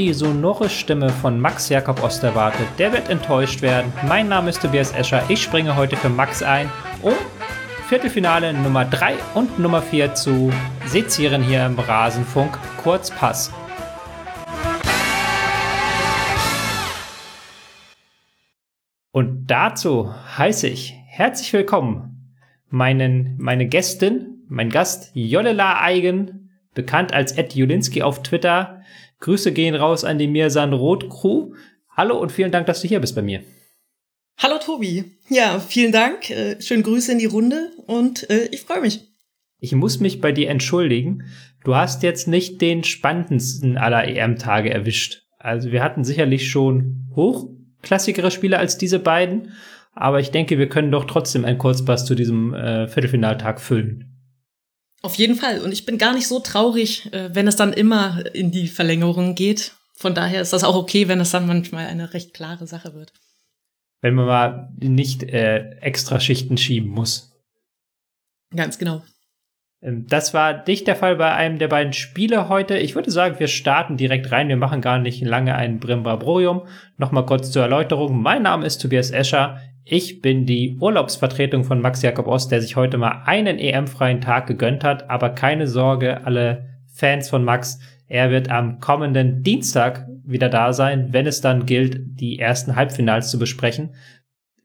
die sonore Stimme von Max Jakob Ost erwartet, der wird enttäuscht werden. Mein Name ist Tobias Escher. Ich springe heute für Max ein, um Viertelfinale Nummer 3 und Nummer 4 zu sezieren hier im Rasenfunk Kurzpass. Und dazu heiße ich herzlich willkommen meinen, meine Gästin, mein Gast Jolela Eigen, bekannt als Ed Julinski auf Twitter. Grüße gehen raus an die Mirsan Roth Crew. Hallo und vielen Dank, dass du hier bist bei mir. Hallo Tobi. Ja, vielen Dank. Äh, schönen Grüße in die Runde und äh, ich freue mich. Ich muss mich bei dir entschuldigen. Du hast jetzt nicht den spannendsten aller EM-Tage erwischt. Also wir hatten sicherlich schon hochklassigere Spiele als diese beiden, aber ich denke, wir können doch trotzdem einen Kurzpass zu diesem äh, Viertelfinaltag füllen. Auf jeden Fall. Und ich bin gar nicht so traurig, äh, wenn es dann immer in die Verlängerung geht. Von daher ist das auch okay, wenn es dann manchmal eine recht klare Sache wird. Wenn man mal nicht äh, extra Schichten schieben muss. Ganz genau. Ähm, das war nicht der Fall bei einem der beiden Spiele heute. Ich würde sagen, wir starten direkt rein. Wir machen gar nicht lange ein Brimbrabrium. Nochmal kurz zur Erläuterung. Mein Name ist Tobias Escher. Ich bin die Urlaubsvertretung von Max Jakob Ost, der sich heute mal einen EM-freien Tag gegönnt hat. Aber keine Sorge, alle Fans von Max. Er wird am kommenden Dienstag wieder da sein, wenn es dann gilt, die ersten Halbfinals zu besprechen,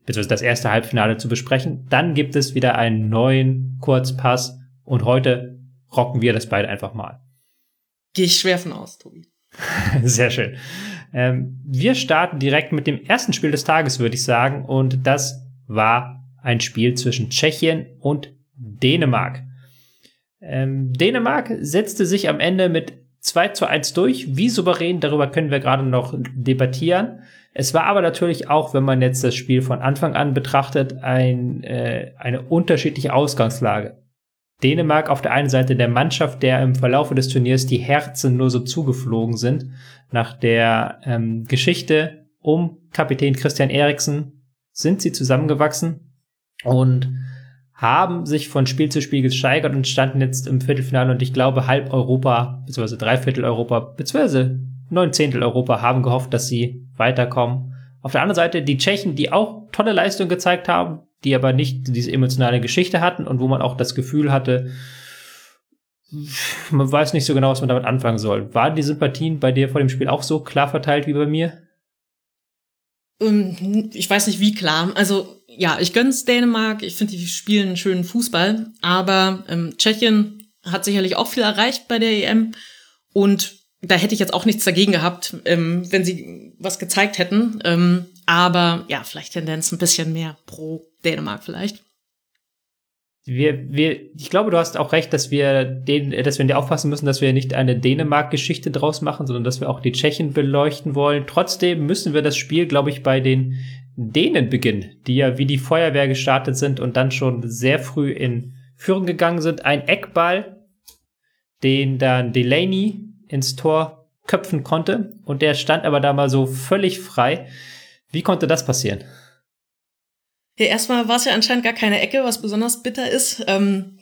beziehungsweise das erste Halbfinale zu besprechen. Dann gibt es wieder einen neuen Kurzpass und heute rocken wir das beide einfach mal. Gehe ich schwer von aus, Tobi. Sehr schön. Ähm, wir starten direkt mit dem ersten Spiel des Tages, würde ich sagen. Und das war ein Spiel zwischen Tschechien und Dänemark. Ähm, Dänemark setzte sich am Ende mit 2 zu 1 durch. Wie souverän, darüber können wir gerade noch debattieren. Es war aber natürlich auch, wenn man jetzt das Spiel von Anfang an betrachtet, ein, äh, eine unterschiedliche Ausgangslage. Dänemark auf der einen Seite der Mannschaft, der im Verlaufe des Turniers die Herzen nur so zugeflogen sind, nach der ähm, Geschichte um Kapitän Christian Eriksen sind sie zusammengewachsen und haben sich von Spiel zu Spiel gesteigert und standen jetzt im Viertelfinale und ich glaube halb Europa, beziehungsweise dreiviertel Europa, beziehungsweise neun Zehntel Europa haben gehofft, dass sie weiterkommen. Auf der anderen Seite die Tschechen, die auch tolle Leistung gezeigt haben, die aber nicht diese emotionale Geschichte hatten und wo man auch das Gefühl hatte, man weiß nicht so genau, was man damit anfangen soll. Waren die Sympathien bei dir vor dem Spiel auch so klar verteilt wie bei mir? Ähm, ich weiß nicht, wie klar. Also, ja, ich gönn's Dänemark. Ich finde, die spielen einen schönen Fußball. Aber ähm, Tschechien hat sicherlich auch viel erreicht bei der EM. Und da hätte ich jetzt auch nichts dagegen gehabt, ähm, wenn sie was gezeigt hätten. Ähm, aber ja, vielleicht Tendenz ein bisschen mehr pro Dänemark vielleicht. Wir, wir, ich glaube, du hast auch recht, dass wir den, dass wir aufpassen müssen, dass wir nicht eine Dänemark-Geschichte draus machen, sondern dass wir auch die Tschechen beleuchten wollen. Trotzdem müssen wir das Spiel, glaube ich, bei den Dänen beginnen, die ja wie die Feuerwehr gestartet sind und dann schon sehr früh in Führung gegangen sind. Ein Eckball, den dann Delaney ins Tor köpfen konnte und der stand aber da mal so völlig frei. Wie konnte das passieren? Ja, erstmal war es ja anscheinend gar keine Ecke, was besonders bitter ist. Ähm,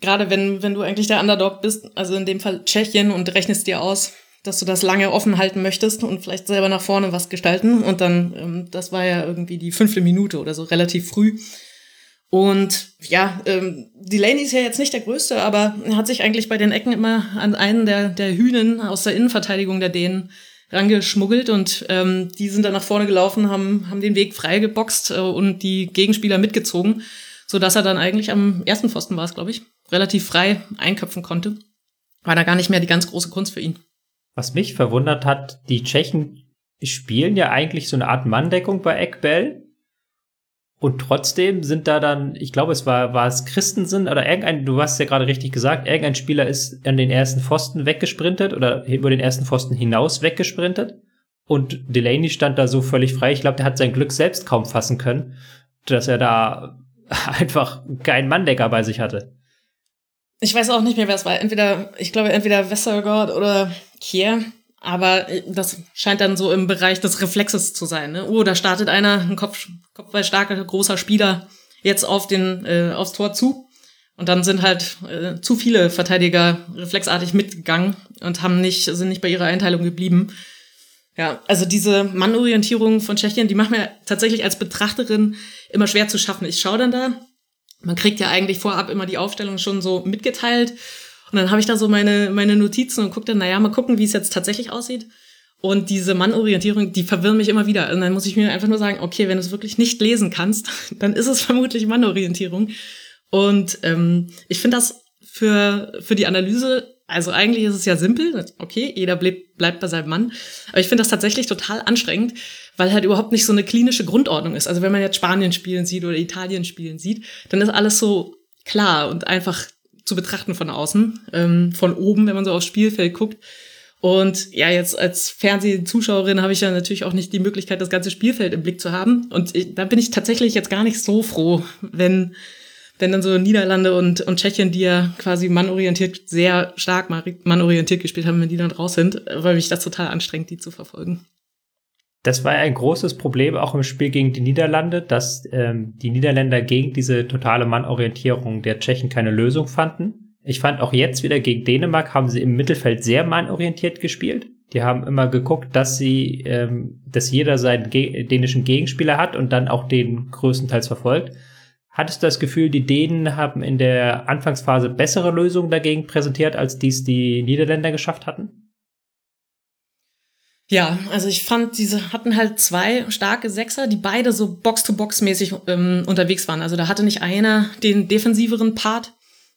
Gerade wenn, wenn du eigentlich der Underdog bist, also in dem Fall Tschechien und rechnest dir aus, dass du das lange offen halten möchtest und vielleicht selber nach vorne was gestalten. Und dann, ähm, das war ja irgendwie die fünfte Minute oder so, relativ früh. Und ja, ähm, Delaney ist ja jetzt nicht der Größte, aber er hat sich eigentlich bei den Ecken immer an einen der, der Hühnen aus der Innenverteidigung der Dänen rangeschmuggelt und ähm, die sind dann nach vorne gelaufen, haben, haben den Weg freigeboxt äh, und die Gegenspieler mitgezogen, so er dann eigentlich am ersten Pfosten war es, glaube ich, relativ frei einköpfen konnte. War da gar nicht mehr die ganz große Kunst für ihn. Was mich verwundert hat, die Tschechen spielen ja eigentlich so eine Art Manndeckung bei Eckbell und trotzdem sind da dann, ich glaube, es war, war es Christensen oder irgendein, du hast ja gerade richtig gesagt, irgendein Spieler ist an den ersten Pfosten weggesprintet oder über den ersten Pfosten hinaus weggesprintet. Und Delaney stand da so völlig frei. Ich glaube, der hat sein Glück selbst kaum fassen können, dass er da einfach keinen Manndecker bei sich hatte. Ich weiß auch nicht mehr, wer es war. Entweder, ich glaube, entweder Westergaard oder Kier. Aber äh, das scheint dann so im Bereich des Reflexes zu sein. Ne? Oh, da startet einer, ein Kopf, kopfballstarker, großer Spieler, jetzt auf den, äh, aufs Tor zu. Und dann sind halt äh, zu viele Verteidiger reflexartig mitgegangen und haben nicht, sind nicht bei ihrer Einteilung geblieben. Ja, also diese Mannorientierung von Tschechien, die macht mir tatsächlich als Betrachterin immer schwer zu schaffen. Ich schaue dann da, man kriegt ja eigentlich vorab immer die Aufstellung schon so mitgeteilt. Und dann habe ich da so meine, meine Notizen und gucke dann, naja, mal gucken, wie es jetzt tatsächlich aussieht. Und diese Mannorientierung, die verwirren mich immer wieder. Und dann muss ich mir einfach nur sagen, okay, wenn du es wirklich nicht lesen kannst, dann ist es vermutlich Mannorientierung. Und ähm, ich finde das für, für die Analyse, also eigentlich ist es ja simpel, okay, jeder bleib, bleibt bei seinem Mann. Aber ich finde das tatsächlich total anstrengend, weil halt überhaupt nicht so eine klinische Grundordnung ist. Also wenn man jetzt Spanien spielen sieht oder Italien spielen sieht, dann ist alles so klar und einfach zu betrachten von außen, ähm, von oben, wenn man so aufs Spielfeld guckt. Und ja, jetzt als Fernsehzuschauerin habe ich ja natürlich auch nicht die Möglichkeit, das ganze Spielfeld im Blick zu haben. Und ich, da bin ich tatsächlich jetzt gar nicht so froh, wenn wenn dann so Niederlande und, und Tschechien, die ja quasi mannorientiert, sehr stark mannorientiert gespielt haben, wenn die dann raus sind, weil mich das total anstrengt, die zu verfolgen. Das war ein großes Problem auch im Spiel gegen die Niederlande, dass ähm, die Niederländer gegen diese totale Mannorientierung der Tschechen keine Lösung fanden. Ich fand auch jetzt wieder gegen Dänemark haben sie im Mittelfeld sehr mannorientiert gespielt. Die haben immer geguckt, dass sie, ähm, dass jeder seinen ge dänischen Gegenspieler hat und dann auch den größtenteils verfolgt. Hattest du das Gefühl, die Dänen haben in der Anfangsphase bessere Lösungen dagegen präsentiert, als dies die Niederländer geschafft hatten? Ja, also ich fand, diese hatten halt zwei starke Sechser, die beide so Box-to-Box-mäßig ähm, unterwegs waren. Also da hatte nicht einer den defensiveren Part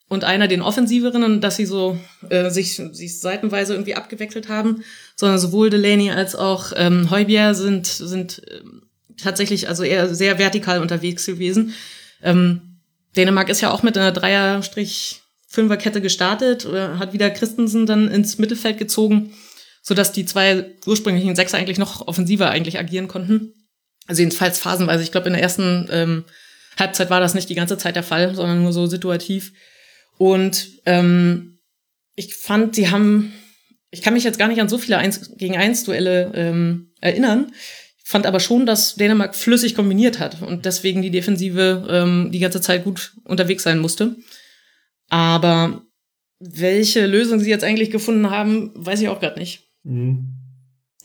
und einer den offensiveren und dass sie so äh, sich, sich seitenweise irgendwie abgewechselt haben, sondern sowohl Delaney als auch ähm, Heubier sind, sind äh, tatsächlich also eher sehr vertikal unterwegs gewesen. Ähm, Dänemark ist ja auch mit einer Dreier-Fünferkette gestartet, hat wieder Christensen dann ins Mittelfeld gezogen, so dass die zwei ursprünglichen Sechser eigentlich noch offensiver eigentlich agieren konnten. Also jedenfalls phasenweise. Ich glaube, in der ersten ähm, Halbzeit war das nicht die ganze Zeit der Fall, sondern nur so situativ. Und ähm, ich fand, sie haben, ich kann mich jetzt gar nicht an so viele Eins gegen Eins Duelle ähm, erinnern fand aber schon, dass Dänemark flüssig kombiniert hat und deswegen die Defensive ähm, die ganze Zeit gut unterwegs sein musste. Aber welche Lösung sie jetzt eigentlich gefunden haben, weiß ich auch gerade nicht. Mhm.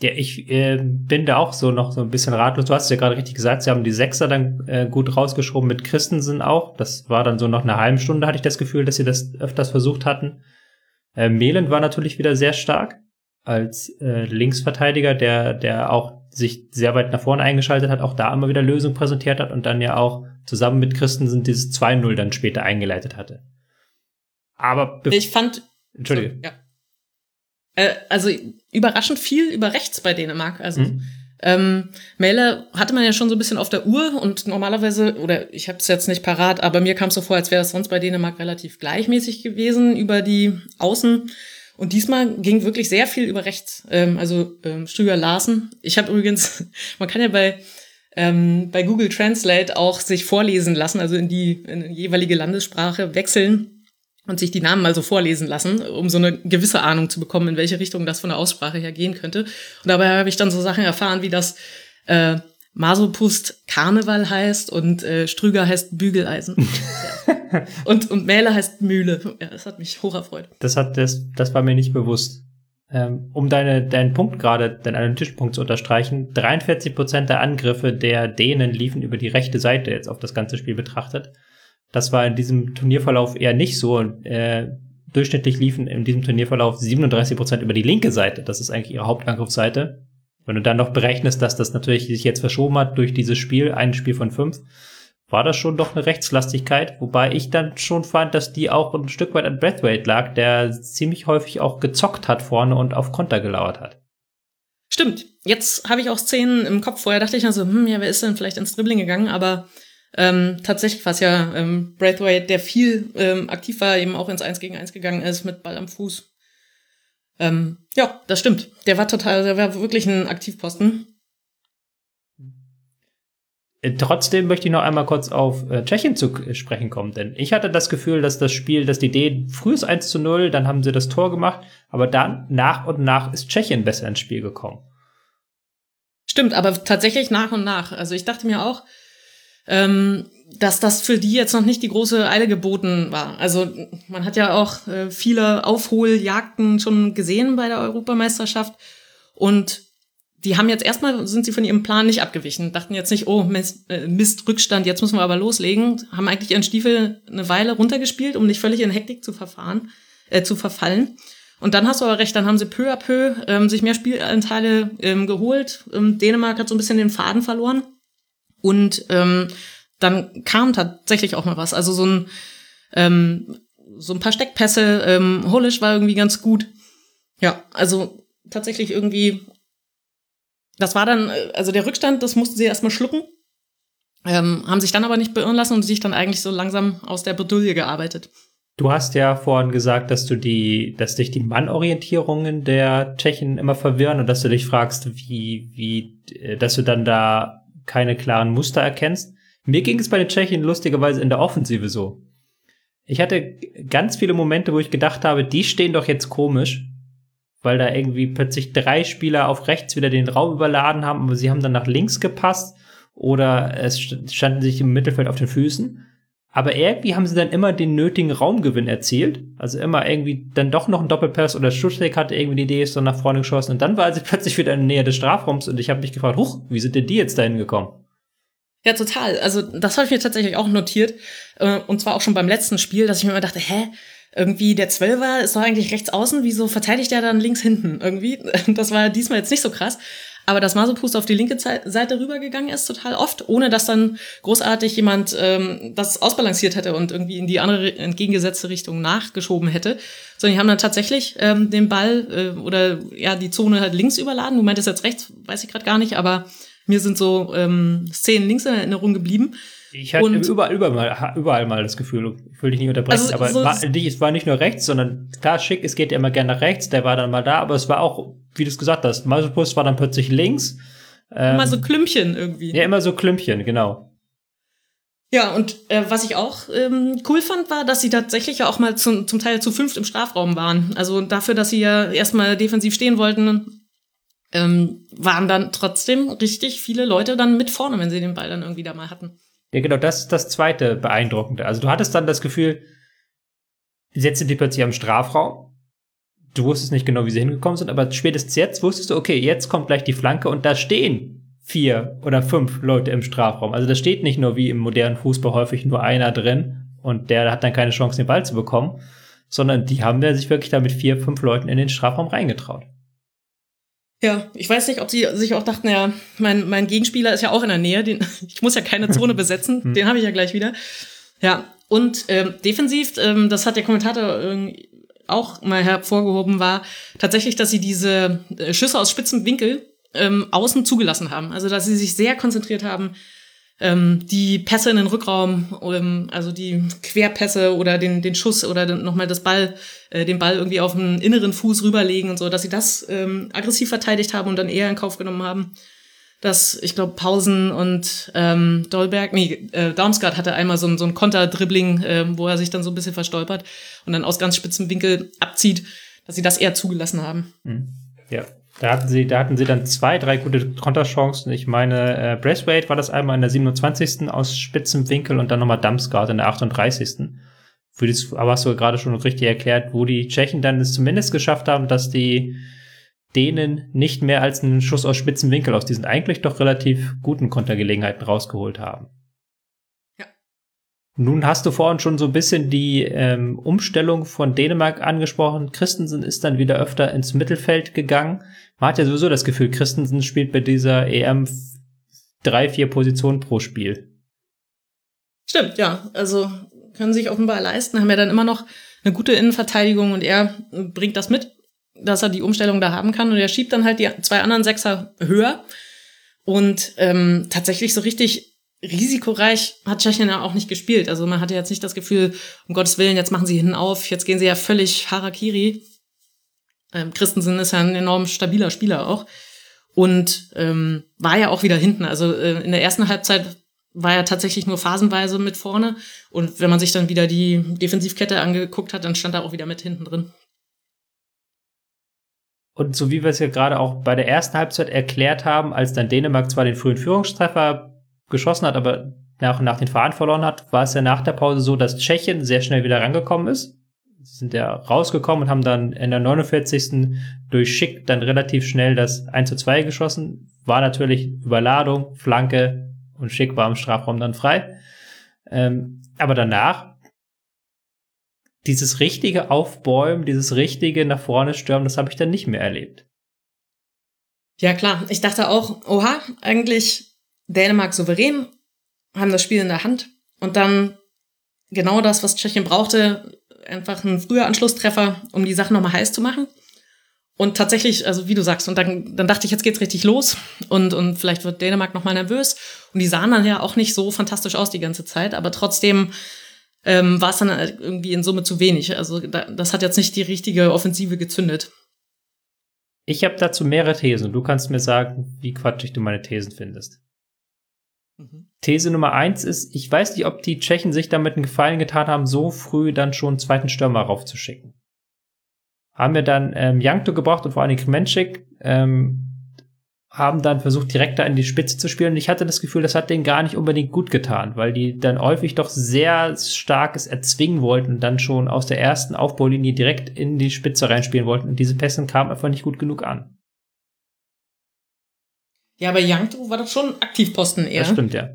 Ja, ich äh, bin da auch so noch so ein bisschen ratlos. Du hast ja gerade richtig gesagt, sie haben die Sechser dann äh, gut rausgeschoben mit Christensen auch. Das war dann so noch eine halbe Stunde, hatte ich das Gefühl, dass sie das öfters versucht hatten. Äh, Melend war natürlich wieder sehr stark als äh, Linksverteidiger, der, der auch sich sehr weit nach vorne eingeschaltet hat, auch da immer wieder Lösungen präsentiert hat und dann ja auch zusammen mit Christensen dieses 2-0 dann später eingeleitet hatte. Aber ich fand. Entschuldige. So, ja. Äh, also überraschend viel über rechts bei Dänemark. Also mhm. ähm, Mele hatte man ja schon so ein bisschen auf der Uhr und normalerweise, oder ich habe es jetzt nicht parat, aber mir kam es so vor, als wäre es sonst bei Dänemark relativ gleichmäßig gewesen über die Außen. Und diesmal ging wirklich sehr viel über rechts. Ähm, also ähm, Strüger Larsen. Ich habe übrigens, man kann ja bei ähm, bei Google Translate auch sich vorlesen lassen, also in die, in die jeweilige Landessprache wechseln und sich die Namen mal so vorlesen lassen, um so eine gewisse Ahnung zu bekommen, in welche Richtung das von der Aussprache her gehen könnte. Und dabei habe ich dann so Sachen erfahren, wie das äh, Masopust Karneval heißt und äh, Strüger heißt Bügeleisen. und, und Mähler heißt Mühle. Ja, das hat mich hoch erfreut. Das hat das, das war mir nicht bewusst. Ähm, um deine, deinen Punkt gerade, deinen Analytischen zu unterstreichen, 43 Prozent der Angriffe der Dänen liefen über die rechte Seite jetzt auf das ganze Spiel betrachtet. Das war in diesem Turnierverlauf eher nicht so. Äh, durchschnittlich liefen in diesem Turnierverlauf 37 Prozent über die linke Seite. Das ist eigentlich ihre Hauptangriffsseite. Wenn du dann noch berechnest, dass das natürlich sich jetzt verschoben hat durch dieses Spiel, ein Spiel von fünf, war das schon doch eine Rechtslastigkeit, wobei ich dann schon fand, dass die auch ein Stück weit an Breathwaite lag, der ziemlich häufig auch gezockt hat vorne und auf Konter gelauert hat. Stimmt. Jetzt habe ich auch Szenen im Kopf. Vorher dachte ich also, hm, ja, wer ist denn vielleicht ins Dribbling gegangen? Aber ähm, tatsächlich war es ja ähm, Braithwaite, der viel ähm, aktiv war, eben auch ins Eins gegen Eins gegangen ist mit Ball am Fuß. Ähm, ja, das stimmt. Der war total, der war wirklich ein Aktivposten. Äh, trotzdem möchte ich noch einmal kurz auf äh, Tschechien zu sprechen kommen, denn ich hatte das Gefühl, dass das Spiel, dass die Idee frühes 1 zu 0, dann haben sie das Tor gemacht, aber dann nach und nach ist Tschechien besser ins Spiel gekommen. Stimmt, aber tatsächlich nach und nach. Also ich dachte mir auch, ähm, dass das für die jetzt noch nicht die große Eile geboten war. Also man hat ja auch äh, viele Aufholjagden schon gesehen bei der Europameisterschaft und die haben jetzt erstmal, sind sie von ihrem Plan nicht abgewichen, dachten jetzt nicht, oh Mist, äh, Mist, Rückstand, jetzt müssen wir aber loslegen, haben eigentlich ihren Stiefel eine Weile runtergespielt, um nicht völlig in Hektik zu verfahren, äh, zu verfallen. Und dann hast du aber recht, dann haben sie peu à peu ähm, sich mehr Spielanteile ähm, geholt. Ähm, Dänemark hat so ein bisschen den Faden verloren. Und ähm, dann kam tatsächlich auch mal was. Also so ein, ähm, so ein paar Steckpässe. Ähm, Holisch war irgendwie ganz gut. Ja, also tatsächlich irgendwie das war dann, äh, also der Rückstand, das mussten sie erstmal schlucken, ähm, haben sich dann aber nicht beirren lassen und sich dann eigentlich so langsam aus der Bredouille gearbeitet. Du hast ja vorhin gesagt, dass du die, dass dich die Mannorientierungen der Tschechen immer verwirren und dass du dich fragst, wie, wie, äh, dass du dann da keine klaren Muster erkennst. Mir ging es bei den Tschechen lustigerweise in der Offensive so. Ich hatte ganz viele Momente, wo ich gedacht habe, die stehen doch jetzt komisch weil da irgendwie plötzlich drei Spieler auf rechts wieder den Raum überladen haben, aber sie haben dann nach links gepasst oder es standen sich im Mittelfeld auf den Füßen. Aber irgendwie haben sie dann immer den nötigen Raumgewinn erzielt. Also immer irgendwie dann doch noch ein Doppelpass oder Schutzweg hatte irgendwie die Idee, ist dann nach vorne geschossen. Und dann war sie plötzlich wieder in der Nähe des Strafraums und ich habe mich gefragt, huch, wie sind denn die jetzt dahin gekommen? Ja, total. Also das habe ich mir tatsächlich auch notiert. Äh, und zwar auch schon beim letzten Spiel, dass ich mir immer dachte, hä, irgendwie der Zwölfer ist doch eigentlich rechts außen, wieso verteidigt er dann links hinten irgendwie? Das war diesmal jetzt nicht so krass. Aber dass Masopust auf die linke Seite rübergegangen ist, total oft, ohne dass dann großartig jemand ähm, das ausbalanciert hätte und irgendwie in die andere entgegengesetzte Richtung nachgeschoben hätte. Sondern die haben dann tatsächlich ähm, den Ball äh, oder ja die Zone halt links überladen. Du meintest jetzt rechts, weiß ich gerade gar nicht, aber mir sind so ähm, Szenen links in Erinnerung geblieben. Ich hatte und, überall, überall, überall mal das Gefühl, ich will dich nicht unterbrechen, also, aber so war, es war nicht nur rechts, sondern klar, schick, es geht ja immer gerne nach rechts, der war dann mal da, aber es war auch, wie du es gesagt hast, Masopust war dann plötzlich links. Ähm, immer so Klümpchen irgendwie. Ja, immer so Klümpchen, genau. Ja, und äh, was ich auch ähm, cool fand, war, dass sie tatsächlich ja auch mal zum, zum Teil zu fünft im Strafraum waren. Also dafür, dass sie ja erstmal defensiv stehen wollten, ähm, waren dann trotzdem richtig viele Leute dann mit vorne, wenn sie den Ball dann irgendwie da mal hatten. Ja, genau, das ist das zweite Beeindruckende. Also du hattest dann das Gefühl, jetzt sind die plötzlich am Strafraum. Du wusstest nicht genau, wie sie hingekommen sind, aber spätestens jetzt wusstest du, okay, jetzt kommt gleich die Flanke und da stehen vier oder fünf Leute im Strafraum. Also da steht nicht nur wie im modernen Fußball häufig nur einer drin und der hat dann keine Chance, den Ball zu bekommen, sondern die haben ja sich wirklich da mit vier, fünf Leuten in den Strafraum reingetraut. Ja, ich weiß nicht, ob sie sich auch dachten, ja, mein, mein Gegenspieler ist ja auch in der Nähe, den, ich muss ja keine Zone besetzen, hm. den habe ich ja gleich wieder. Ja, und ähm, defensiv, ähm, das hat der Kommentator äh, auch mal hervorgehoben, war tatsächlich, dass sie diese äh, Schüsse aus spitzen Winkel ähm, außen zugelassen haben. Also, dass sie sich sehr konzentriert haben, ähm, die Pässe in den Rückraum, ähm, also die Querpässe oder den, den Schuss oder nochmal das Ball, äh, den Ball irgendwie auf den inneren Fuß rüberlegen und so, dass sie das ähm, aggressiv verteidigt haben und dann eher in Kauf genommen haben. Dass, ich glaube, Pausen und ähm, Dolberg, nee, äh, Darmstadt hatte einmal so ein, so ein Konterdribbling, äh, wo er sich dann so ein bisschen verstolpert und dann aus ganz spitzen Winkel abzieht, dass sie das eher zugelassen haben. Mhm. Ja, da hatten sie, da hatten sie dann zwei, drei gute Konterchancen. Ich meine, äh, Braithwaite war das einmal in der 27. aus spitzem Winkel und dann nochmal Dumpsgard in der 38. Für das, aber hast du gerade schon richtig erklärt, wo die Tschechen dann es zumindest geschafft haben, dass die denen nicht mehr als einen Schuss aus spitzem Winkel aus diesen eigentlich doch relativ guten Kontergelegenheiten rausgeholt haben. Nun hast du vorhin schon so ein bisschen die ähm, Umstellung von Dänemark angesprochen. Christensen ist dann wieder öfter ins Mittelfeld gegangen. Man hat ja sowieso das Gefühl, Christensen spielt bei dieser EM drei, vier Positionen pro Spiel. Stimmt, ja. Also können sich offenbar leisten, haben ja dann immer noch eine gute Innenverteidigung und er bringt das mit, dass er die Umstellung da haben kann und er schiebt dann halt die zwei anderen Sechser höher und ähm, tatsächlich so richtig risikoreich hat Tschechien ja auch nicht gespielt. Also man hatte jetzt nicht das Gefühl, um Gottes Willen, jetzt machen sie hinten auf, jetzt gehen sie ja völlig Harakiri. Ähm, Christensen ist ja ein enorm stabiler Spieler auch. Und ähm, war ja auch wieder hinten. Also äh, in der ersten Halbzeit war er tatsächlich nur phasenweise mit vorne. Und wenn man sich dann wieder die Defensivkette angeguckt hat, dann stand er auch wieder mit hinten drin. Und so wie wir es ja gerade auch bei der ersten Halbzeit erklärt haben, als dann Dänemark zwar den frühen Führungstreffer geschossen hat, aber nach und nach den Faden verloren hat, war es ja nach der Pause so, dass Tschechien sehr schnell wieder rangekommen ist. Sie sind ja rausgekommen und haben dann in der 49. durch Schick dann relativ schnell das 1 zu 2 geschossen. War natürlich Überladung, Flanke und Schick war im Strafraum dann frei. Ähm, aber danach dieses richtige Aufbäumen, dieses richtige nach vorne stürmen, das habe ich dann nicht mehr erlebt. Ja, klar. Ich dachte auch, oha, eigentlich Dänemark souverän, haben das Spiel in der Hand und dann genau das, was Tschechien brauchte, einfach ein früher Anschlusstreffer, um die Sache nochmal heiß zu machen. Und tatsächlich, also wie du sagst, und dann, dann dachte ich, jetzt geht's richtig los und, und vielleicht wird Dänemark nochmal nervös. Und die sahen dann ja auch nicht so fantastisch aus die ganze Zeit, aber trotzdem ähm, war es dann irgendwie in Summe zu wenig. Also da, das hat jetzt nicht die richtige Offensive gezündet. Ich habe dazu mehrere Thesen. Du kannst mir sagen, wie quatschig du meine Thesen findest. Mhm. These Nummer eins ist, ich weiß nicht, ob die Tschechen sich damit einen Gefallen getan haben, so früh dann schon einen zweiten Stürmer raufzuschicken. Haben wir dann ähm, Jankto gebraucht und vor allem Kremenschik, ähm, haben dann versucht, direkt da in die Spitze zu spielen. Und ich hatte das Gefühl, das hat denen gar nicht unbedingt gut getan, weil die dann häufig doch sehr starkes erzwingen wollten und dann schon aus der ersten Aufbaulinie direkt in die Spitze reinspielen wollten. Und diese Pässe kamen einfach nicht gut genug an. Ja, aber Yangto war doch schon Aktivposten eher. Das stimmt, ja.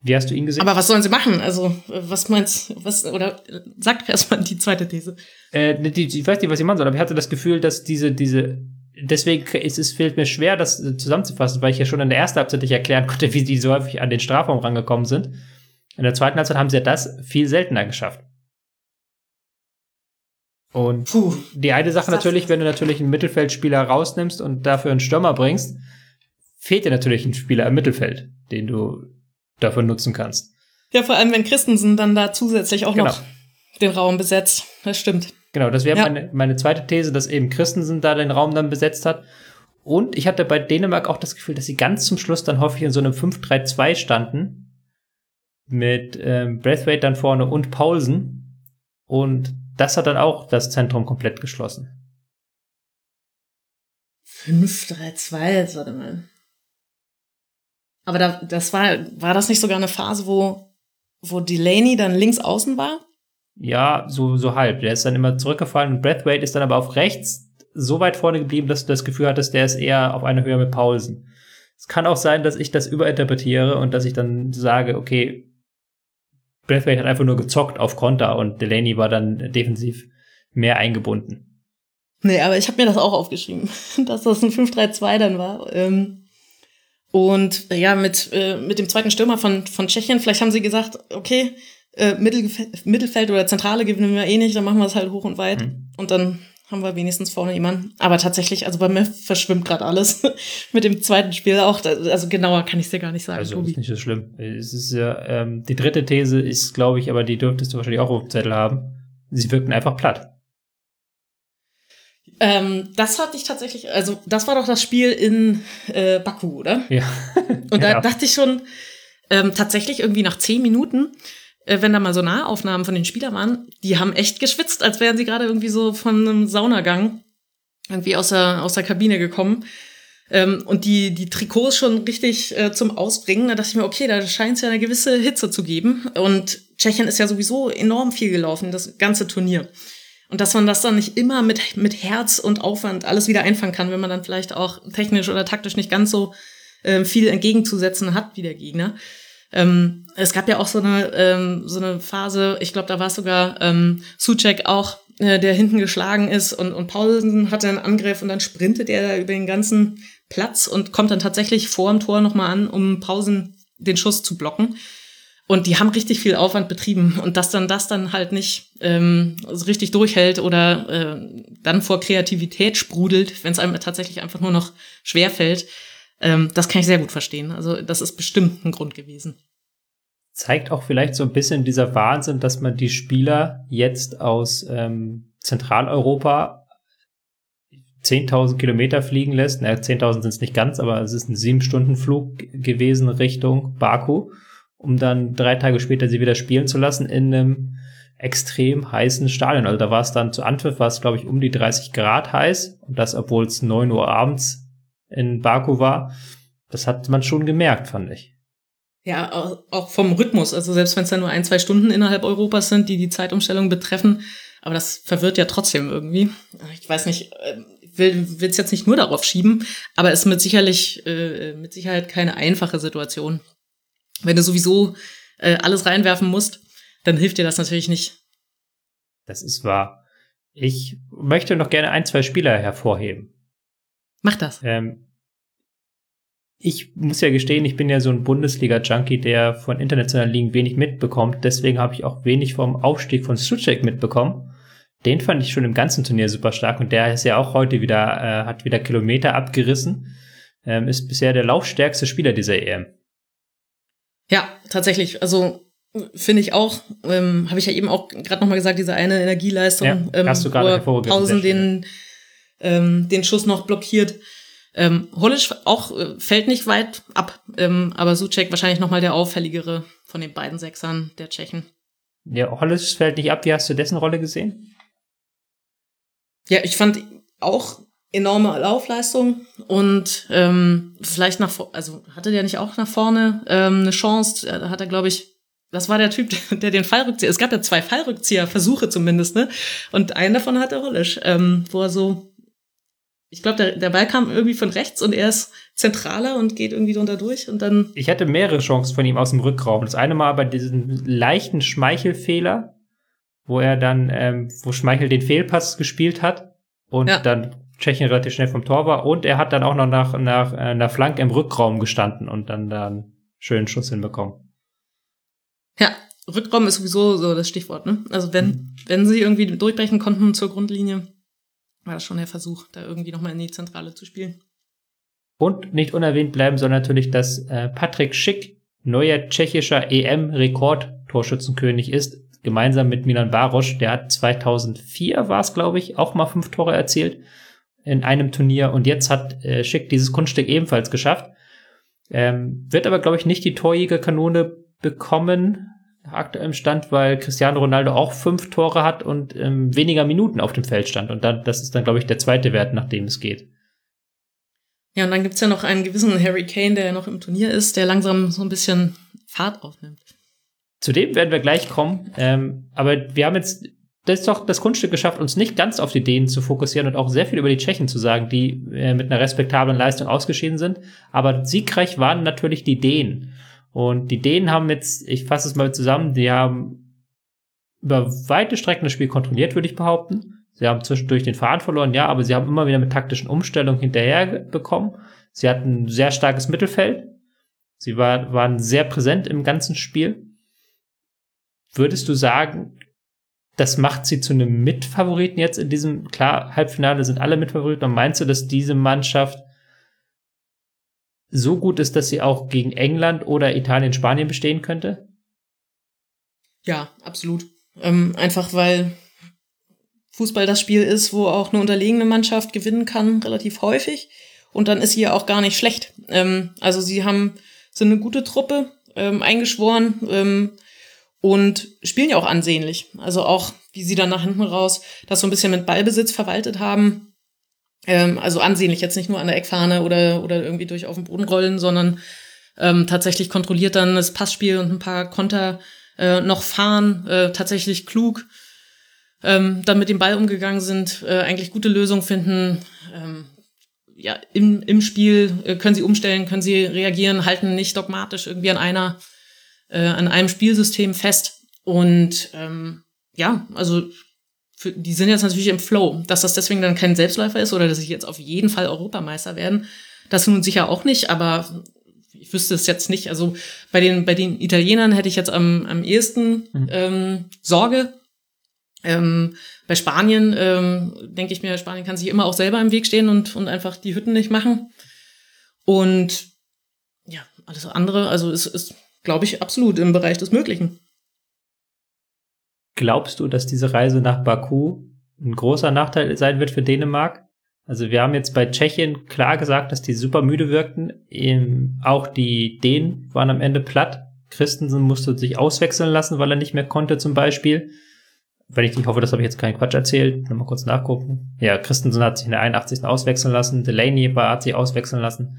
Wie hast du ihn gesehen? Aber was sollen sie machen? Also, was meinst du? Was, oder sag erstmal die zweite These. Äh, die, ich weiß nicht, was ich machen soll, aber ich hatte das Gefühl, dass diese, diese, deswegen ist es fehlt mir schwer, das zusammenzufassen, weil ich ja schon in der ersten Halbzeit nicht erklären konnte, wie die so häufig an den Strafraum rangekommen sind. In der zweiten Halbzeit haben sie ja das viel seltener geschafft. Und Puh, die eine Sache natürlich, wenn du natürlich einen Mittelfeldspieler rausnimmst und dafür einen Stürmer bringst, fehlt dir natürlich ein Spieler im Mittelfeld, den du dafür nutzen kannst. Ja, vor allem, wenn Christensen dann da zusätzlich auch genau. noch den Raum besetzt. Das stimmt. Genau, das wäre ja. meine, meine zweite These, dass eben Christensen da den Raum dann besetzt hat. Und ich hatte bei Dänemark auch das Gefühl, dass sie ganz zum Schluss dann häufig in so einem 5-3-2 standen. Mit ähm, Breathwaite dann vorne und Paulsen. Und das hat dann auch das Zentrum komplett geschlossen. 5-3-2, jetzt warte mal. Aber da, das war, war das nicht sogar eine Phase, wo, wo Delaney dann links außen war? Ja, so, so halb. Der ist dann immer zurückgefallen und Breathwaite ist dann aber auf rechts so weit vorne geblieben, dass du das Gefühl hattest, der ist eher auf einer Höhe mit Paulsen. Es kann auch sein, dass ich das überinterpretiere und dass ich dann sage, okay, Breathwaite hat einfach nur gezockt auf Konter und Delaney war dann defensiv mehr eingebunden. Nee, aber ich habe mir das auch aufgeschrieben, dass das ein 5-3-2 dann war. Ähm und äh, ja, mit, äh, mit dem zweiten Stürmer von, von Tschechien, vielleicht haben sie gesagt, okay, äh, Mittelfeld, Mittelfeld oder Zentrale gewinnen wir eh nicht, dann machen wir es halt hoch und weit. Mhm. Und dann haben wir wenigstens vorne jemanden. Aber tatsächlich, also bei mir verschwimmt gerade alles mit dem zweiten Spiel auch. Also genauer kann ich es dir gar nicht sagen. Also ist nicht so schlimm. Es ist ja, ähm, die dritte These ist, glaube ich, aber die dürftest du wahrscheinlich auch auf dem Zettel haben. Sie wirkten einfach platt. Ähm, das hatte ich tatsächlich, also das war doch das Spiel in äh, Baku, oder? Ja. Und da ja. dachte ich schon, ähm, tatsächlich irgendwie nach zehn Minuten, äh, wenn da mal so Nahaufnahmen von den Spielern waren, die haben echt geschwitzt, als wären sie gerade irgendwie so von einem Saunagang irgendwie aus der, aus der Kabine gekommen. Ähm, und die, die Trikots schon richtig äh, zum Ausbringen. Da dachte ich mir, okay, da scheint es ja eine gewisse Hitze zu geben. Und Tschechien ist ja sowieso enorm viel gelaufen, das ganze Turnier. Und dass man das dann nicht immer mit, mit Herz und Aufwand alles wieder einfangen kann, wenn man dann vielleicht auch technisch oder taktisch nicht ganz so äh, viel entgegenzusetzen hat wie der Gegner. Ähm, es gab ja auch so eine, ähm, so eine Phase, ich glaube, da war es sogar ähm, Suchek auch, äh, der hinten geschlagen ist und, und Paulsen hatte einen Angriff und dann sprintet er da über den ganzen Platz und kommt dann tatsächlich vor dem Tor nochmal an, um Pausen den Schuss zu blocken. Und die haben richtig viel Aufwand betrieben und dass dann das dann halt nicht ähm, so richtig durchhält oder äh, dann vor Kreativität sprudelt, wenn es einem tatsächlich einfach nur noch schwer fällt, ähm, das kann ich sehr gut verstehen. Also das ist bestimmt ein Grund gewesen. Zeigt auch vielleicht so ein bisschen dieser Wahnsinn, dass man die Spieler jetzt aus ähm, Zentraleuropa 10.000 Kilometer fliegen lässt. Na, 10.000 sind es nicht ganz, aber es ist ein sieben Stunden Flug gewesen Richtung Baku um dann drei Tage später sie wieder spielen zu lassen in einem extrem heißen Stadion. Also da war es dann zu Antwerp, war es glaube ich um die 30 Grad heiß und das, obwohl es 9 Uhr abends in Baku war. Das hat man schon gemerkt, fand ich. Ja, auch vom Rhythmus. Also selbst wenn es dann nur ein, zwei Stunden innerhalb Europas sind, die die Zeitumstellung betreffen. Aber das verwirrt ja trotzdem irgendwie. Ich weiß nicht, ähm, will es jetzt nicht nur darauf schieben, aber es ist mit sicherlich äh, mit Sicherheit keine einfache Situation. Wenn du sowieso äh, alles reinwerfen musst, dann hilft dir das natürlich nicht. Das ist wahr. Ich möchte noch gerne ein, zwei Spieler hervorheben. Mach das. Ähm, ich muss ja gestehen, ich bin ja so ein Bundesliga-Junkie, der von internationalen Ligen wenig mitbekommt. Deswegen habe ich auch wenig vom Aufstieg von Suchek mitbekommen. Den fand ich schon im ganzen Turnier super stark und der ist ja auch heute wieder, äh, hat wieder Kilometer abgerissen. Ähm, ist bisher der laufstärkste Spieler dieser EM. Ja, tatsächlich. Also finde ich auch, ähm, habe ich ja eben auch gerade nochmal gesagt, diese eine Energieleistung, ja, ähm, hast du gerade Pausen den, ähm, den Schuss noch blockiert. Ähm, Holic auch äh, fällt nicht weit ab, ähm, aber Suchek wahrscheinlich nochmal der auffälligere von den beiden Sechsern der Tschechen. Ja, Holic fällt nicht ab. Wie hast du dessen Rolle gesehen? Ja, ich fand auch enorme Laufleistung und ähm, vielleicht nach, also hatte der nicht auch nach vorne ähm, eine Chance? Da hat er, glaube ich, das war der Typ, der den Fallrückzieher, es gab ja zwei Fallrückzieher-Versuche zumindest, ne? Und einen davon hatte Holisch, ähm, wo er so ich glaube, der, der Ball kam irgendwie von rechts und er ist zentraler und geht irgendwie drunter durch und dann. Ich hatte mehrere Chancen von ihm aus dem Rückraum. Das eine Mal bei diesem leichten Schmeichelfehler, wo er dann, ähm, wo Schmeichel den Fehlpass gespielt hat und ja. dann Tschechien relativ schnell vom Tor war und er hat dann auch noch nach, nach äh, einer Flanke im Rückraum gestanden und dann da einen schönen Schuss hinbekommen. Ja, Rückraum ist sowieso so das Stichwort, ne? Also wenn, mhm. wenn sie irgendwie durchbrechen konnten zur Grundlinie, war das schon der Versuch, da irgendwie nochmal in die Zentrale zu spielen. Und nicht unerwähnt bleiben soll natürlich, dass äh, Patrick Schick neuer tschechischer EM-Rekord-Torschützenkönig ist, gemeinsam mit Milan Barosch. Der hat 2004, war es glaube ich, auch mal fünf Tore erzielt in einem Turnier und jetzt hat äh, Schick dieses Kunststück ebenfalls geschafft. Ähm, wird aber, glaube ich, nicht die Torjägerkanone bekommen, aktuellem Stand, weil Cristiano Ronaldo auch fünf Tore hat und ähm, weniger Minuten auf dem Feld stand. Und dann, das ist dann, glaube ich, der zweite Wert, nach dem es geht. Ja, und dann gibt's ja noch einen gewissen Harry Kane, der ja noch im Turnier ist, der langsam so ein bisschen Fahrt aufnimmt. Zu dem werden wir gleich kommen. Ähm, aber wir haben jetzt das ist doch das Kunststück geschafft, uns nicht ganz auf die Dänen zu fokussieren und auch sehr viel über die Tschechen zu sagen, die äh, mit einer respektablen Leistung ausgeschieden sind. Aber siegreich waren natürlich die Dänen. Und die Dänen haben jetzt, ich fasse es mal zusammen, die haben über weite Strecken das Spiel kontrolliert, würde ich behaupten. Sie haben zwischendurch den Faden verloren, ja, aber sie haben immer wieder mit taktischen Umstellungen hinterher bekommen. Sie hatten ein sehr starkes Mittelfeld. Sie war, waren sehr präsent im ganzen Spiel. Würdest du sagen, das macht sie zu einem Mitfavoriten jetzt in diesem, klar, Halbfinale sind alle Mitfavoriten, und meinst du, dass diese Mannschaft so gut ist, dass sie auch gegen England oder Italien, Spanien bestehen könnte? Ja, absolut. Ähm, einfach weil Fußball das Spiel ist, wo auch eine unterlegene Mannschaft gewinnen kann, relativ häufig. Und dann ist sie ja auch gar nicht schlecht. Ähm, also sie haben, sind eine gute Truppe, ähm, eingeschworen ähm, und spielen ja auch ansehnlich. Also auch, wie sie dann nach hinten raus das so ein bisschen mit Ballbesitz verwaltet haben, ähm, also ansehnlich, jetzt nicht nur an der Eckfahne oder, oder irgendwie durch auf den Boden rollen, sondern ähm, tatsächlich kontrolliert dann das Passspiel und ein paar Konter äh, noch fahren, äh, tatsächlich klug ähm, dann mit dem Ball umgegangen sind, äh, eigentlich gute Lösungen finden. Ähm, ja, im, im Spiel äh, können sie umstellen, können sie reagieren, halten nicht dogmatisch irgendwie an einer, äh, an einem Spielsystem fest. Und ähm, ja, also für, die sind jetzt natürlich im Flow. Dass das deswegen dann kein Selbstläufer ist oder dass sie jetzt auf jeden Fall Europameister werden, das nun sicher auch nicht, aber ich wüsste es jetzt nicht. Also bei den, bei den Italienern hätte ich jetzt am, am ehesten mhm. ähm, Sorge. Ähm, bei Spanien ähm, denke ich mir, Spanien kann sich immer auch selber im Weg stehen und, und einfach die Hütten nicht machen. Und ja, alles andere, also es ist, glaube ich, absolut im Bereich des Möglichen. Glaubst du, dass diese Reise nach Baku ein großer Nachteil sein wird für Dänemark? Also wir haben jetzt bei Tschechien klar gesagt, dass die super müde wirkten. Eben auch die Dänen waren am Ende platt. Christensen musste sich auswechseln lassen, weil er nicht mehr konnte zum Beispiel. Wenn ich nicht hoffe, das habe ich jetzt keinen Quatsch erzählt. Mal kurz nachgucken. Ja, Christensen hat sich in der 81. auswechseln lassen. Delaney war, hat sich auswechseln lassen.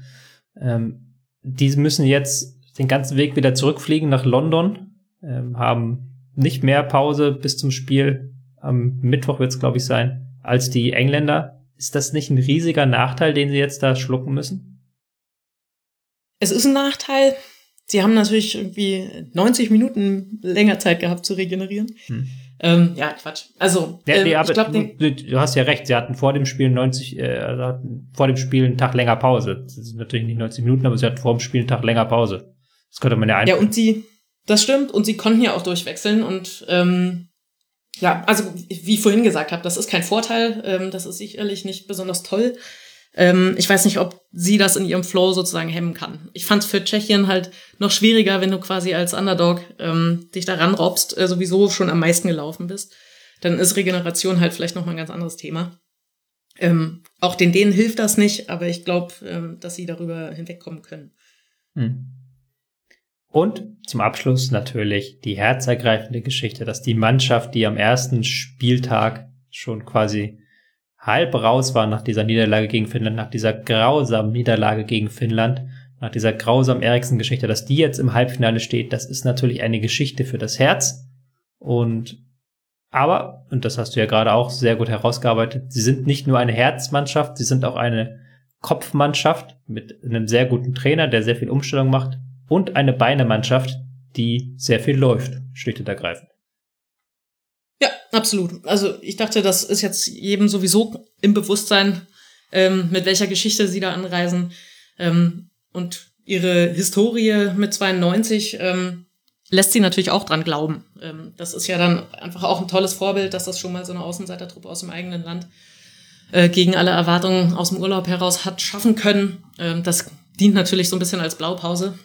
Ähm, die müssen jetzt den ganzen Weg wieder zurückfliegen nach London, ähm, haben nicht mehr Pause bis zum Spiel. Am Mittwoch wird es, glaube ich, sein, als die Engländer. Ist das nicht ein riesiger Nachteil, den sie jetzt da schlucken müssen? Es ist ein Nachteil. Sie haben natürlich irgendwie 90 Minuten länger Zeit gehabt zu regenerieren. Hm. Ähm, ja, Quatsch. Also, ja, nee, ähm, ich glaub, du, du, hast ja recht. Sie hatten vor dem Spiel 90, äh, hatten vor dem Spiel einen Tag länger Pause. Das sind natürlich nicht 90 Minuten, aber sie hatten vor dem Spiel einen Tag länger Pause. Das könnte man ja einfach. Ja, und sie, das stimmt. Und sie konnten ja auch durchwechseln und ähm, ja, also wie ich vorhin gesagt habe, das ist kein Vorteil. Ähm, das ist sicherlich nicht besonders toll. Ähm, ich weiß nicht, ob sie das in ihrem Flow sozusagen hemmen kann. Ich fand es für Tschechien halt noch schwieriger, wenn du quasi als Underdog ähm, dich da ranrobst, äh, sowieso schon am meisten gelaufen bist. Dann ist Regeneration halt vielleicht noch mal ein ganz anderes Thema. Ähm, auch den denen hilft das nicht, aber ich glaube, ähm, dass sie darüber hinwegkommen können. Hm. Und zum Abschluss natürlich die herzergreifende Geschichte, dass die Mannschaft, die am ersten Spieltag schon quasi halb raus war nach dieser Niederlage gegen Finnland, nach dieser grausamen Niederlage gegen Finnland, nach dieser grausamen Eriksen-Geschichte, dass die jetzt im Halbfinale steht, das ist natürlich eine Geschichte für das Herz. Und aber, und das hast du ja gerade auch sehr gut herausgearbeitet, sie sind nicht nur eine Herzmannschaft, sie sind auch eine Kopfmannschaft mit einem sehr guten Trainer, der sehr viel Umstellung macht und eine Beinemannschaft, die sehr viel läuft, schlicht und ergreifend. Ja, absolut. Also ich dachte, das ist jetzt jedem sowieso im Bewusstsein, ähm, mit welcher Geschichte sie da anreisen. Ähm, und ihre Historie mit 92 ähm, lässt sie natürlich auch dran glauben. Ähm, das ist ja dann einfach auch ein tolles Vorbild, dass das schon mal so eine Außenseitertruppe aus dem eigenen Land äh, gegen alle Erwartungen aus dem Urlaub heraus hat schaffen können. Ähm, das dient natürlich so ein bisschen als Blaupause,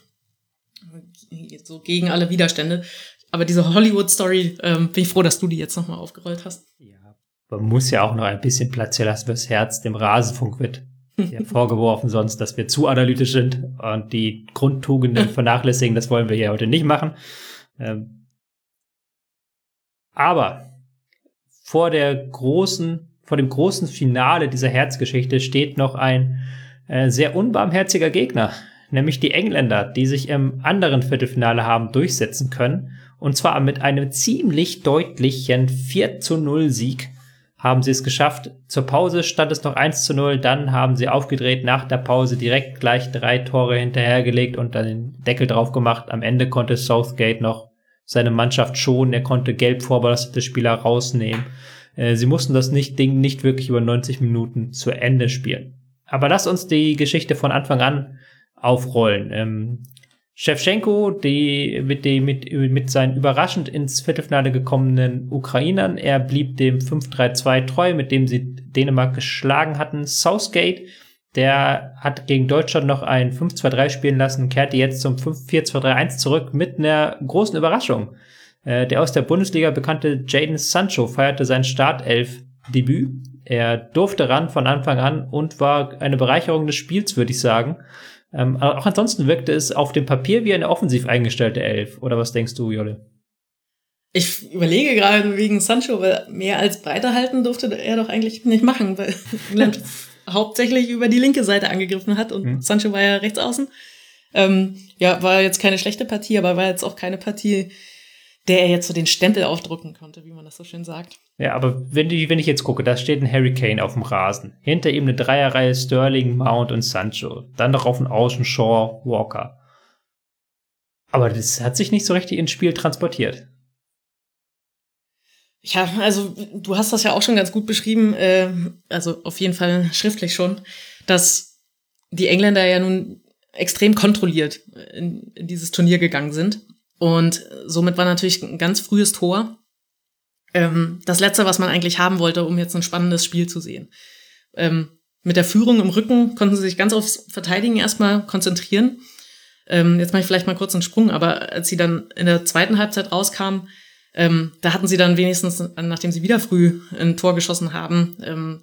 so gegen alle Widerstände. Aber diese Hollywood-Story, ähm, bin ich froh, dass du die jetzt nochmal aufgerollt hast. Ja, man muss ja auch noch ein bisschen Platz hier lassen fürs Herz. Dem Rasenfunk wird ja vorgeworfen sonst, dass wir zu analytisch sind und die Grundtugenden vernachlässigen. Das wollen wir ja heute nicht machen. Ähm, aber vor der großen, vor dem großen Finale dieser Herzgeschichte steht noch ein äh, sehr unbarmherziger Gegner, nämlich die Engländer, die sich im anderen Viertelfinale haben durchsetzen können und zwar mit einem ziemlich deutlichen 4 zu 0 Sieg haben sie es geschafft. Zur Pause stand es noch 1 zu 0, dann haben sie aufgedreht, nach der Pause direkt gleich drei Tore hinterhergelegt und dann den Deckel drauf gemacht. Am Ende konnte Southgate noch seine Mannschaft schonen, er konnte gelb vorbelastete Spieler rausnehmen. Äh, sie mussten das nicht, Ding nicht wirklich über 90 Minuten zu Ende spielen. Aber lass uns die Geschichte von Anfang an aufrollen. Ähm, Shevchenko, die, mit, dem, mit, mit seinen überraschend ins Viertelfinale gekommenen Ukrainern, er blieb dem 5-3-2 treu, mit dem sie Dänemark geschlagen hatten. Southgate, der hat gegen Deutschland noch ein 5-2-3 spielen lassen, kehrte jetzt zum 4-2-3-1 zurück mit einer großen Überraschung. Äh, der aus der Bundesliga bekannte Jaden Sancho feierte sein Startelf-Debüt. Er durfte ran von Anfang an und war eine Bereicherung des Spiels, würde ich sagen. Ähm, aber auch ansonsten wirkte es auf dem Papier wie eine offensiv eingestellte Elf. Oder was denkst du, Jolle? Ich überlege gerade wegen Sancho, weil mehr als breiter halten durfte er doch eigentlich nicht machen, weil England hauptsächlich über die linke Seite angegriffen hat und hm. Sancho war ja rechts außen. Ähm, ja, war jetzt keine schlechte Partie, aber war jetzt auch keine Partie, der er jetzt so den Stempel aufdrücken konnte, wie man das so schön sagt. Ja, aber wenn, die, wenn ich jetzt gucke, da steht ein Harry Kane auf dem Rasen. Hinter ihm eine Dreierreihe Sterling, Mount und Sancho. Dann noch auf dem Außen Shaw, Walker. Aber das hat sich nicht so richtig ins Spiel transportiert. Ja, also du hast das ja auch schon ganz gut beschrieben, äh, also auf jeden Fall schriftlich schon, dass die Engländer ja nun extrem kontrolliert in, in dieses Turnier gegangen sind. Und somit war natürlich ein ganz frühes Tor ähm, das Letzte, was man eigentlich haben wollte, um jetzt ein spannendes Spiel zu sehen. Ähm, mit der Führung im Rücken konnten sie sich ganz aufs Verteidigen erstmal konzentrieren. Ähm, jetzt mache ich vielleicht mal kurz einen Sprung, aber als sie dann in der zweiten Halbzeit rauskamen, ähm, da hatten sie dann wenigstens, nachdem sie wieder früh ein Tor geschossen haben, ähm,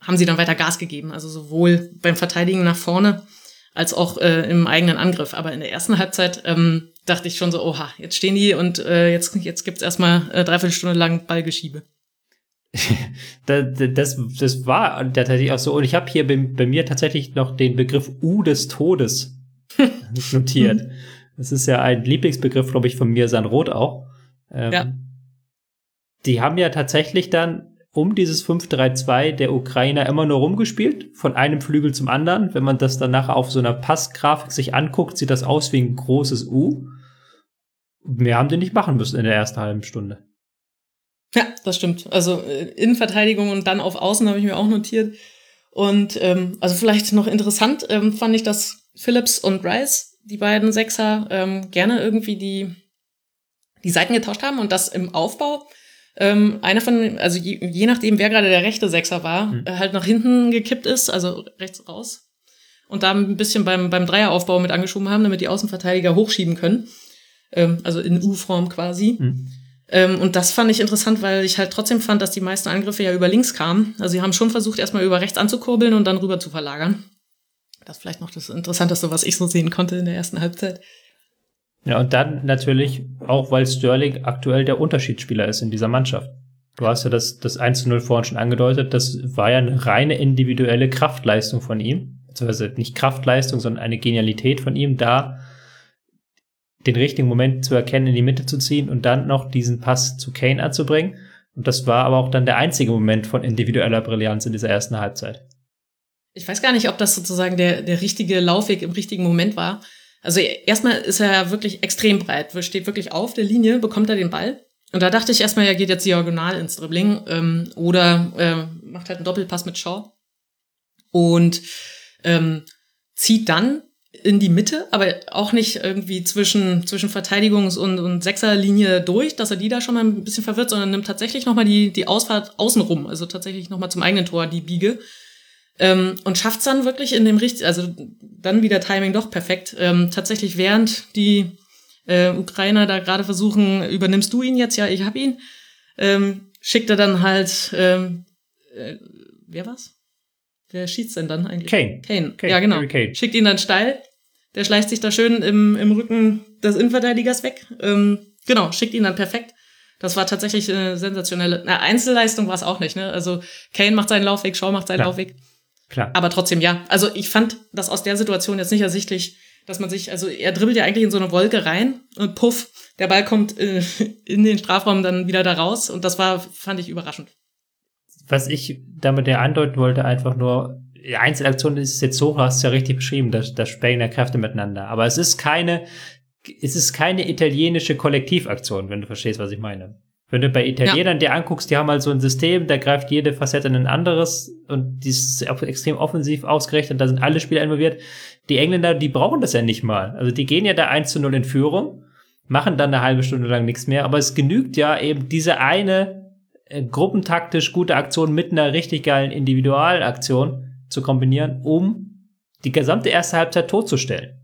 haben sie dann weiter Gas gegeben. Also sowohl beim Verteidigen nach vorne als auch äh, im eigenen Angriff. Aber in der ersten Halbzeit ähm, dachte ich schon so, oha, jetzt stehen die und äh, jetzt, jetzt gibt's erstmal äh, dreiviertel Stunde lang Ballgeschiebe. das, das, das war tatsächlich auch so. Und ich habe hier bei, bei, mir tatsächlich noch den Begriff U des Todes notiert. Das ist ja ein Lieblingsbegriff, glaube ich, von mir, San Roth auch. Ähm, ja. Die haben ja tatsächlich dann um dieses 5-3-2 der Ukrainer immer nur rumgespielt, von einem Flügel zum anderen. Wenn man das dann nachher auf so einer Passgrafik sich anguckt, sieht das aus wie ein großes U. Mehr haben die nicht machen müssen in der ersten halben Stunde. Ja, das stimmt. Also äh, Innenverteidigung und dann auf Außen habe ich mir auch notiert. Und ähm, also vielleicht noch interessant ähm, fand ich, dass Phillips und Rice, die beiden Sechser, ähm, gerne irgendwie die, die Seiten getauscht haben und das im Aufbau ähm, einer von, also je, je nachdem, wer gerade der rechte Sechser war, mhm. halt nach hinten gekippt ist, also rechts raus. Und da ein bisschen beim, beim Dreieraufbau mit angeschoben haben, damit die Außenverteidiger hochschieben können. Ähm, also in U-Form quasi. Mhm. Ähm, und das fand ich interessant, weil ich halt trotzdem fand, dass die meisten Angriffe ja über links kamen. Also sie haben schon versucht, erstmal über rechts anzukurbeln und dann rüber zu verlagern. Das ist vielleicht noch das Interessanteste, was ich so sehen konnte in der ersten Halbzeit. Ja, und dann natürlich auch, weil Sterling aktuell der Unterschiedsspieler ist in dieser Mannschaft. Du hast ja das, das 1 zu 0 vorhin schon angedeutet, das war ja eine reine individuelle Kraftleistung von ihm. Beziehungsweise nicht Kraftleistung, sondern eine Genialität von ihm, da den richtigen Moment zu erkennen, in die Mitte zu ziehen und dann noch diesen Pass zu Kane anzubringen. Und das war aber auch dann der einzige Moment von individueller Brillanz in dieser ersten Halbzeit. Ich weiß gar nicht, ob das sozusagen der, der richtige Laufweg im richtigen Moment war. Also erstmal ist er ja wirklich extrem breit, steht wirklich auf der Linie, bekommt er den Ball. Und da dachte ich erstmal, er geht jetzt diagonal ins Dribbling ähm, oder äh, macht halt einen Doppelpass mit Shaw und ähm, zieht dann in die Mitte, aber auch nicht irgendwie zwischen, zwischen Verteidigungs- und, und Sechserlinie durch, dass er die da schon mal ein bisschen verwirrt, sondern nimmt tatsächlich nochmal die, die Ausfahrt außenrum, also tatsächlich nochmal zum eigenen Tor die Biege ähm, und schafft's dann wirklich in dem richtig, also dann wieder Timing doch perfekt. Ähm, tatsächlich während die äh, Ukrainer da gerade versuchen, übernimmst du ihn jetzt? Ja, ich hab ihn. Ähm, schickt er dann halt, ähm, äh, wer war's? Wer schießt denn dann eigentlich? Kane. Kane. Kane. Ja, genau. Kane. Schickt ihn dann steil. Der schleicht sich da schön im, im Rücken des Innenverteidigers weg. Ähm, genau, schickt ihn dann perfekt. Das war tatsächlich eine sensationelle. Na, Einzelleistung war es auch nicht, ne? Also Kane macht seinen Laufweg, Shaw macht seinen ja. Laufweg. Klar. Aber trotzdem, ja. Also ich fand das aus der Situation jetzt nicht ersichtlich, dass man sich, also er dribbelt ja eigentlich in so eine Wolke rein und puff, der Ball kommt äh, in den Strafraum dann wieder da raus und das war, fand ich überraschend. Was ich damit ja andeuten wollte, einfach nur, Einzelaktion ist jetzt so, hast du ja richtig beschrieben, das, das Spähen der Kräfte miteinander. Aber es ist keine, es ist keine italienische Kollektivaktion, wenn du verstehst, was ich meine. Wenn du bei Italienern ja. dir anguckst, die haben halt so ein System, da greift jede Facette in ein anderes und die ist extrem offensiv ausgerichtet, da sind alle Spieler involviert. Die Engländer, die brauchen das ja nicht mal. Also die gehen ja da 1 zu 0 in Führung, machen dann eine halbe Stunde lang nichts mehr, aber es genügt ja eben diese eine äh, gruppentaktisch gute Aktion mit einer richtig geilen Individualaktion zu kombinieren, um die gesamte erste Halbzeit totzustellen.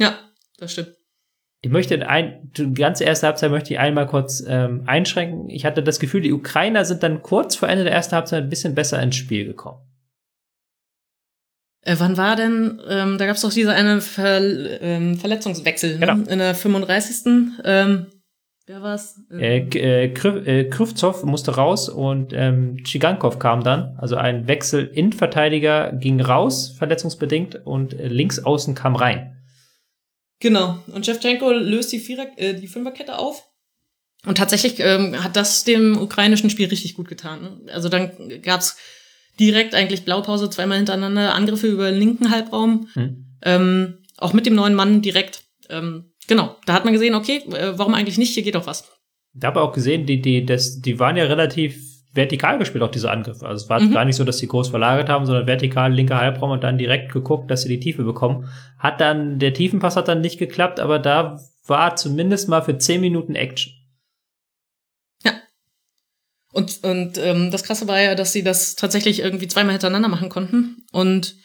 Ja, das stimmt. Ich möchte ein, die ganze erste Halbzeit möchte ich einmal kurz ähm, einschränken. Ich hatte das Gefühl, die Ukrainer sind dann kurz vor Ende der ersten Halbzeit ein bisschen besser ins Spiel gekommen. Äh, wann war denn, ähm, da gab es doch diese eine Ver ähm, Verletzungswechsel ne? genau. ne? in der 35. Ähm, wer war's? Äh, äh, äh, Krivtsov musste raus und ähm, Chigankov kam dann. Also ein Wechsel in Verteidiger ging raus, verletzungsbedingt, und äh, links außen kam rein. Genau. Und Shevchenko löst die, Vierer, äh, die Fünferkette auf. Und tatsächlich ähm, hat das dem ukrainischen Spiel richtig gut getan. Ne? Also dann gab's direkt eigentlich Blaupause, zweimal hintereinander Angriffe über den linken Halbraum. Hm. Ähm, auch mit dem neuen Mann direkt. Ähm, genau, da hat man gesehen, okay, äh, warum eigentlich nicht? Hier geht doch was. Da habe auch gesehen, die, die, das, die waren ja relativ vertikal gespielt, auch diese Angriffe. Also es war mhm. gar nicht so, dass sie groß verlagert haben, sondern vertikal linker Halbraum und dann direkt geguckt, dass sie die Tiefe bekommen. Hat dann, der Tiefenpass hat dann nicht geklappt, aber da war zumindest mal für zehn Minuten Action. Ja. Und, und ähm, das Krasse war ja, dass sie das tatsächlich irgendwie zweimal hintereinander machen konnten. Und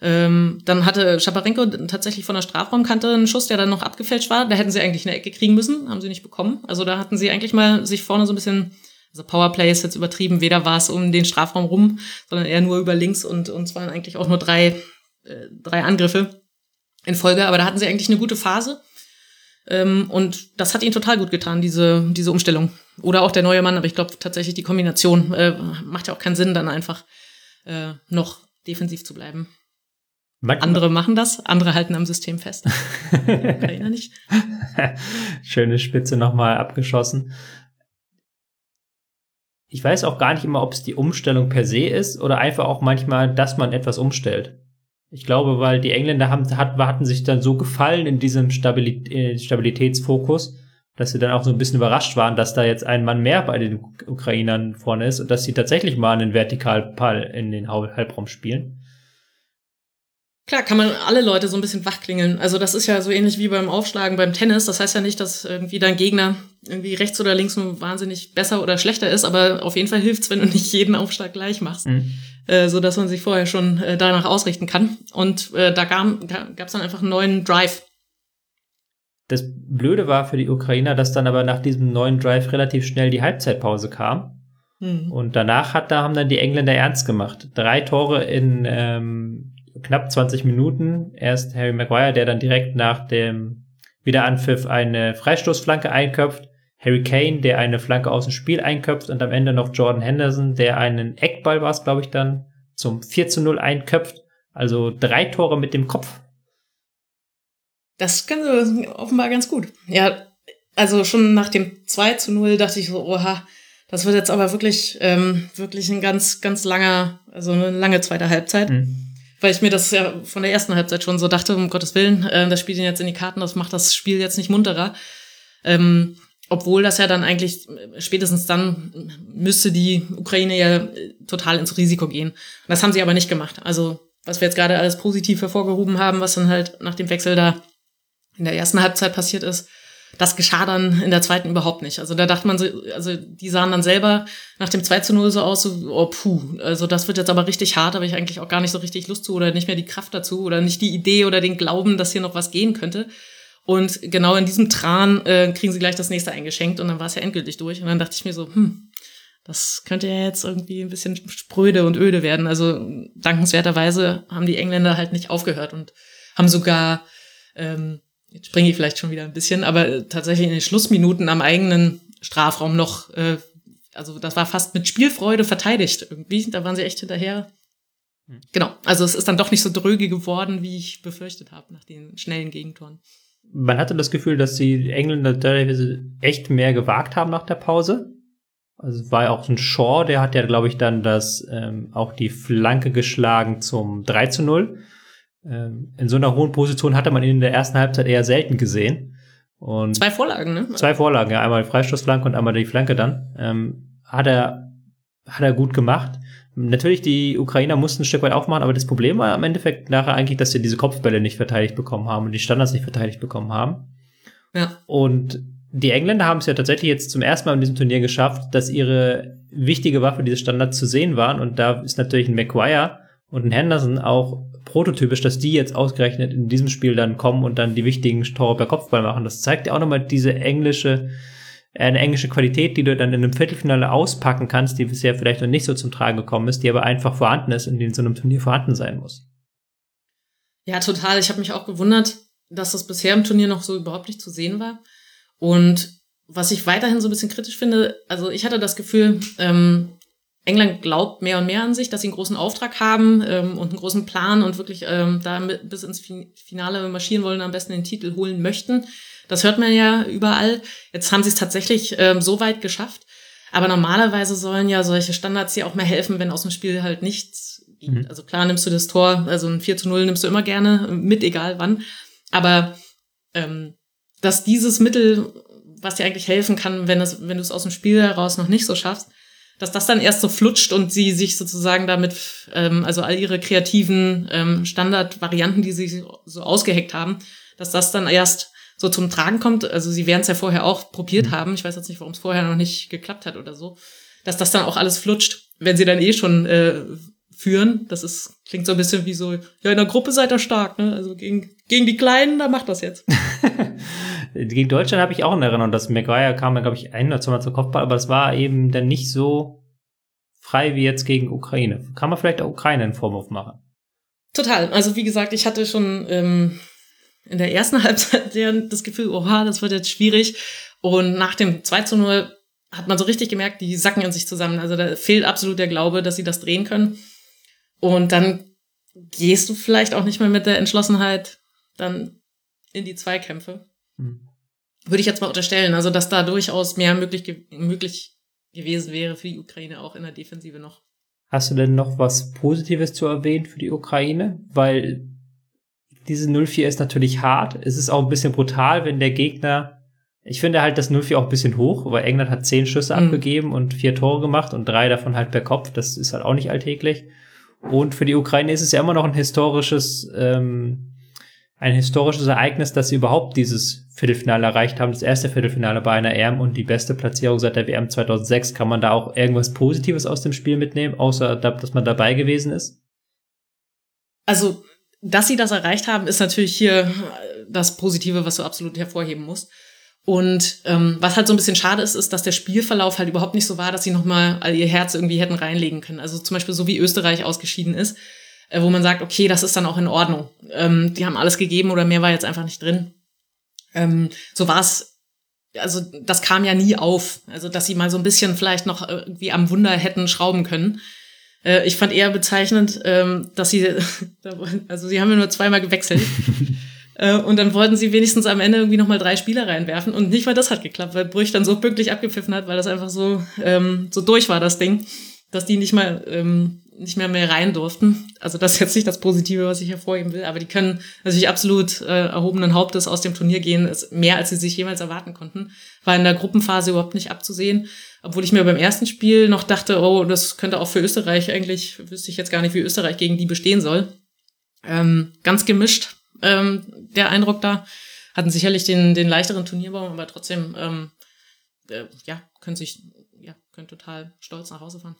ähm, dann hatte Schaparenko tatsächlich von der Strafraumkante einen Schuss, der dann noch abgefälscht war. Da hätten sie eigentlich eine Ecke kriegen müssen, haben sie nicht bekommen. Also da hatten sie eigentlich mal sich vorne so ein bisschen also Powerplay ist jetzt übertrieben, weder war es um den Strafraum rum, sondern eher nur über links und, und es waren eigentlich auch nur drei, äh, drei Angriffe in Folge, aber da hatten sie eigentlich eine gute Phase. Ähm, und das hat ihnen total gut getan, diese, diese Umstellung. Oder auch der neue Mann, aber ich glaube tatsächlich die Kombination äh, macht ja auch keinen Sinn, dann einfach äh, noch defensiv zu bleiben. Manchmal andere machen das, andere halten am System fest. Ukrainer nicht. Schöne Spitze nochmal abgeschossen. Ich weiß auch gar nicht immer, ob es die Umstellung per se ist oder einfach auch manchmal, dass man etwas umstellt. Ich glaube, weil die Engländer haben, hat, hatten sich dann so gefallen in diesem äh, Stabilitätsfokus, dass sie dann auch so ein bisschen überrascht waren, dass da jetzt ein Mann mehr bei den Ukrainern vorne ist und dass sie tatsächlich mal einen Vertikalpall in den Halbraum spielen. Klar, kann man alle Leute so ein bisschen wachklingeln. Also das ist ja so ähnlich wie beim Aufschlagen beim Tennis. Das heißt ja nicht, dass irgendwie dein Gegner irgendwie rechts oder links nur wahnsinnig besser oder schlechter ist, aber auf jeden Fall hilft's, wenn du nicht jeden Aufschlag gleich machst, mhm. äh, so dass man sich vorher schon äh, danach ausrichten kann. Und äh, da gab es dann einfach einen neuen Drive. Das Blöde war für die Ukrainer, dass dann aber nach diesem neuen Drive relativ schnell die Halbzeitpause kam. Mhm. Und danach hat, da haben dann die Engländer ernst gemacht. Drei Tore in ähm, knapp 20 Minuten. Erst Harry Maguire, der dann direkt nach dem Wiederanpfiff eine Freistoßflanke einköpft. Harry Kane, der eine Flanke aus dem Spiel einköpft und am Ende noch Jordan Henderson, der einen Eckball war es, glaube ich, dann zum 4 zu 0 einköpft. Also drei Tore mit dem Kopf. Das können sie offenbar ganz gut. Ja, also schon nach dem 2 zu 0 dachte ich so, oha, das wird jetzt aber wirklich, ähm, wirklich ein ganz, ganz langer, also eine lange zweite Halbzeit. Mhm weil ich mir das ja von der ersten Halbzeit schon so dachte, um Gottes Willen, äh, das spielt ihn jetzt in die Karten, das macht das Spiel jetzt nicht munterer. Ähm, obwohl das ja dann eigentlich äh, spätestens dann müsste die Ukraine ja äh, total ins Risiko gehen. Das haben sie aber nicht gemacht. Also was wir jetzt gerade alles positiv hervorgehoben haben, was dann halt nach dem Wechsel da in der ersten Halbzeit passiert ist, das geschah dann in der zweiten überhaupt nicht. Also da dachte man so, also die sahen dann selber nach dem 2 zu 0 so aus, so, oh puh, also das wird jetzt aber richtig hart, habe ich eigentlich auch gar nicht so richtig Lust zu oder nicht mehr die Kraft dazu oder nicht die Idee oder den Glauben, dass hier noch was gehen könnte. Und genau in diesem Tran äh, kriegen sie gleich das nächste eingeschenkt und dann war es ja endgültig durch. Und dann dachte ich mir so, hm, das könnte ja jetzt irgendwie ein bisschen spröde und öde werden. Also dankenswerterweise haben die Engländer halt nicht aufgehört und haben sogar ähm, jetzt springe ich vielleicht schon wieder ein bisschen, aber äh, tatsächlich in den Schlussminuten am eigenen Strafraum noch, äh, also das war fast mit Spielfreude verteidigt irgendwie. Da waren sie echt hinterher. Hm. Genau, also es ist dann doch nicht so dröge geworden, wie ich befürchtet habe nach den schnellen Gegentoren. Man hatte das Gefühl, dass die Engländer teilweise echt mehr gewagt haben nach der Pause. Also war ja auch so ein Shaw, der hat ja, glaube ich, dann das ähm, auch die Flanke geschlagen zum 3 zu 0 ähm, in so einer hohen Position hatte man ihn in der ersten Halbzeit eher selten gesehen. Und zwei Vorlagen, ne? Zwei Vorlagen, ja. Einmal die Freistoßflanke und einmal die Flanke dann. Ähm, hat er, hat er gut gemacht. Natürlich, die Ukrainer mussten ein Stück weit aufmachen, aber das Problem war im Endeffekt nachher eigentlich, dass sie diese Kopfbälle nicht verteidigt bekommen haben und die Standards nicht verteidigt bekommen haben. Ja. Und die Engländer haben es ja tatsächlich jetzt zum ersten Mal in diesem Turnier geschafft, dass ihre wichtige Waffe, diese Standards zu sehen waren. Und da ist natürlich ein McGuire und ein Henderson auch prototypisch, dass die jetzt ausgerechnet in diesem Spiel dann kommen und dann die wichtigen Tore per Kopfball machen. Das zeigt ja auch nochmal diese englische, äh, eine englische Qualität, die du dann in einem Viertelfinale auspacken kannst, die bisher vielleicht noch nicht so zum Tragen gekommen ist, die aber einfach vorhanden ist und die in so einem Turnier vorhanden sein muss. Ja, total. Ich habe mich auch gewundert, dass das bisher im Turnier noch so überhaupt nicht zu sehen war. Und was ich weiterhin so ein bisschen kritisch finde, also ich hatte das Gefühl, ähm, England glaubt mehr und mehr an sich, dass sie einen großen Auftrag haben ähm, und einen großen Plan und wirklich ähm, da bis ins Finale marschieren wollen, am besten den Titel holen möchten. Das hört man ja überall. Jetzt haben sie es tatsächlich ähm, so weit geschafft. Aber normalerweise sollen ja solche Standards dir auch mehr helfen, wenn aus dem Spiel halt nichts geht. Mhm. Also klar nimmst du das Tor, also ein 4 zu 0 nimmst du immer gerne mit, egal wann. Aber ähm, dass dieses Mittel, was dir eigentlich helfen kann, wenn, es, wenn du es aus dem Spiel heraus noch nicht so schaffst, dass das dann erst so flutscht und sie sich sozusagen damit, ähm, also all ihre kreativen ähm, Standardvarianten, die sie so ausgeheckt haben, dass das dann erst so zum Tragen kommt. Also sie werden es ja vorher auch probiert mhm. haben. Ich weiß jetzt nicht, warum es vorher noch nicht geklappt hat oder so. Dass das dann auch alles flutscht, wenn sie dann eh schon äh, führen. Das ist, klingt so ein bisschen wie so, ja, in der Gruppe seid ihr stark, ne? Also gegen, gegen die Kleinen, da macht das jetzt. Gegen Deutschland habe ich auch in Erinnerung, dass Maguire kam, glaube ich, ein oder zweimal zur Kopfball, aber es war eben dann nicht so frei wie jetzt gegen Ukraine. Kann man vielleicht auch Ukraine einen Vorwurf machen? Total. Also wie gesagt, ich hatte schon ähm, in der ersten Halbzeit das Gefühl, oha, das wird jetzt schwierig. Und nach dem 2 zu 0 hat man so richtig gemerkt, die sacken in sich zusammen. Also da fehlt absolut der Glaube, dass sie das drehen können. Und dann gehst du vielleicht auch nicht mehr mit der Entschlossenheit dann in die Zweikämpfe. Würde ich jetzt mal unterstellen, also dass da durchaus mehr möglich, ge möglich gewesen wäre für die Ukraine auch in der Defensive noch. Hast du denn noch was Positives zu erwähnen für die Ukraine? Weil diese 0-4 ist natürlich hart. Es ist auch ein bisschen brutal, wenn der Gegner ich finde halt das 0-4 auch ein bisschen hoch, weil England hat zehn Schüsse mhm. abgegeben und vier Tore gemacht und drei davon halt per Kopf. Das ist halt auch nicht alltäglich. Und für die Ukraine ist es ja immer noch ein historisches, ähm, ein historisches Ereignis, dass sie überhaupt dieses Viertelfinale erreicht haben. Das erste Viertelfinale bei einer EM und die beste Platzierung seit der WM 2006. Kann man da auch irgendwas Positives aus dem Spiel mitnehmen, außer dass man dabei gewesen ist? Also, dass sie das erreicht haben, ist natürlich hier das Positive, was du absolut hervorheben musst. Und ähm, was halt so ein bisschen schade ist, ist, dass der Spielverlauf halt überhaupt nicht so war, dass sie nochmal all ihr Herz irgendwie hätten reinlegen können. Also zum Beispiel so wie Österreich ausgeschieden ist, äh, wo man sagt, okay, das ist dann auch in Ordnung. Ähm, die haben alles gegeben oder mehr war jetzt einfach nicht drin. Ähm, so war es, also das kam ja nie auf. Also dass sie mal so ein bisschen vielleicht noch irgendwie am Wunder hätten schrauben können. Äh, ich fand eher bezeichnend, ähm, dass sie, also sie haben ja nur zweimal gewechselt. Äh, und dann wollten sie wenigstens am Ende irgendwie nochmal drei Spieler reinwerfen. Und nicht mal das hat geklappt, weil Brüch dann so pünktlich abgepfiffen hat, weil das einfach so, ähm, so durch war, das Ding, dass die nicht mal ähm, nicht mehr mehr rein durften. Also das ist jetzt nicht das Positive, was ich hervorheben will, aber die können natürlich absolut äh, erhobenen Hauptes aus dem Turnier gehen, ist mehr als sie sich jemals erwarten konnten. War in der Gruppenphase überhaupt nicht abzusehen, obwohl ich mir beim ersten Spiel noch dachte, oh, das könnte auch für Österreich eigentlich, wüsste ich jetzt gar nicht, wie Österreich gegen die bestehen soll. Ähm, ganz gemischt, ähm, der Eindruck da. Hatten sicherlich den, den leichteren Turnierbaum, aber trotzdem, ähm, äh, ja, können sich, ja, können total stolz nach Hause fahren.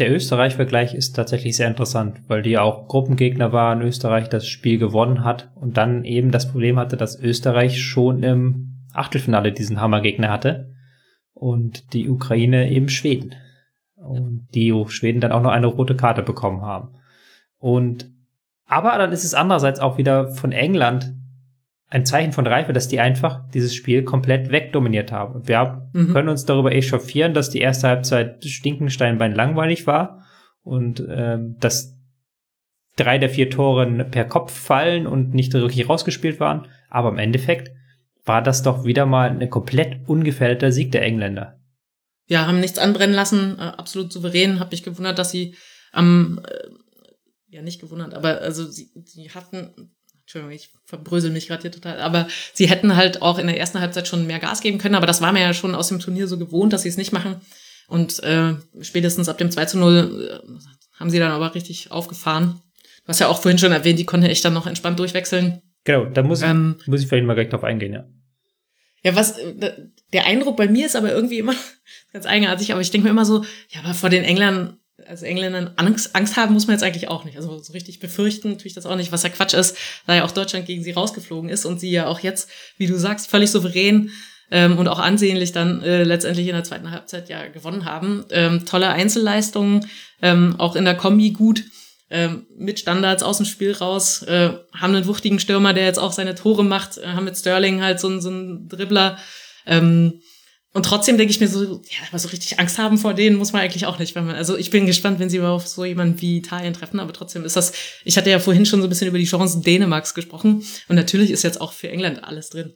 Der Österreich-Vergleich ist tatsächlich sehr interessant, weil die auch Gruppengegner waren, Österreich das Spiel gewonnen hat und dann eben das Problem hatte, dass Österreich schon im Achtelfinale diesen Hammergegner hatte und die Ukraine eben Schweden. Und die Schweden dann auch noch eine rote Karte bekommen haben. Und aber dann ist es andererseits auch wieder von England ein Zeichen von Reife, dass die einfach dieses Spiel komplett wegdominiert haben. Wir mhm. können uns darüber echauffieren, dass die erste Halbzeit Stinkensteinbein langweilig war und ähm, dass drei der vier Tore per Kopf fallen und nicht wirklich rausgespielt waren. Aber im Endeffekt war das doch wieder mal ein komplett ungefährdeter Sieg der Engländer. Ja, haben nichts anbrennen lassen, äh, absolut souverän. Hab mich gewundert, dass sie am äh, ja nicht gewundert, aber also sie, sie hatten, Entschuldigung, ich verbrösel mich gerade hier total, aber sie hätten halt auch in der ersten Halbzeit schon mehr Gas geben können, aber das war mir ja schon aus dem Turnier so gewohnt, dass sie es nicht machen. Und äh, spätestens ab dem 2 zu 0 äh, haben sie dann aber richtig aufgefahren. Du hast ja auch vorhin schon erwähnt, die konnten echt dann noch entspannt durchwechseln. Genau, da muss, ähm, muss ich vielleicht mal direkt drauf eingehen, ja. Ja, was äh, der Eindruck bei mir ist aber irgendwie immer ganz eigenartig, aber ich denke mir immer so, ja, aber vor den Engländern als Engländern Angst, Angst haben muss man jetzt eigentlich auch nicht. Also so richtig befürchten tue ich das auch nicht, was ja Quatsch ist, da ja auch Deutschland gegen sie rausgeflogen ist und sie ja auch jetzt, wie du sagst, völlig souverän ähm, und auch ansehnlich dann äh, letztendlich in der zweiten Halbzeit ja gewonnen haben. Ähm, tolle Einzelleistungen, ähm, auch in der Kombi gut. Ähm, mit Standards aus dem Spiel raus, äh, haben einen wuchtigen Stürmer, der jetzt auch seine Tore macht, äh, haben mit Sterling halt so, so einen Dribbler. Ähm, und trotzdem denke ich mir so, ja, aber so richtig Angst haben vor denen muss man eigentlich auch nicht. Wenn man, also ich bin gespannt, wenn sie auf so jemanden wie Italien treffen, aber trotzdem ist das, ich hatte ja vorhin schon so ein bisschen über die Chancen Dänemarks gesprochen und natürlich ist jetzt auch für England alles drin.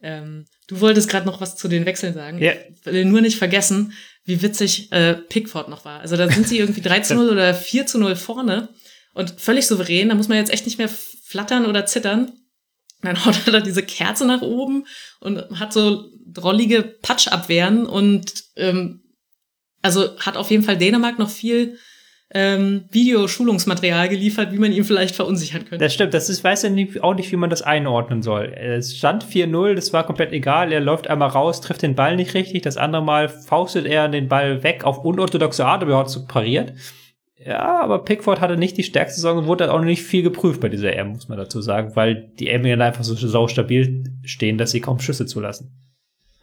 Ähm, du wolltest gerade noch was zu den Wechseln sagen. Ja. Ich will nur nicht vergessen, wie witzig äh, Pickford noch war. Also da sind sie irgendwie 3 zu 0 oder 4 zu 0 vorne und völlig souverän. Da muss man jetzt echt nicht mehr flattern oder zittern. Dann haut er da diese Kerze nach oben und hat so drollige Patschabwehren und ähm, also hat auf jeden Fall Dänemark noch viel ähm, Videoschulungsmaterial geliefert, wie man ihn vielleicht verunsichern könnte. Das stimmt, das ist, weiß nicht, auch nicht, wie man das einordnen soll. Es stand 4-0, das war komplett egal. Er läuft einmal raus, trifft den Ball nicht richtig. Das andere Mal faustet er den Ball weg auf unorthodoxe Art, aber er hat pariert. Ja, aber Pickford hatte nicht die stärkste Saison und wurde auch nicht viel geprüft bei dieser EM, muss man dazu sagen, weil die Engländer einfach so sau stabil stehen, dass sie kaum Schüsse zulassen.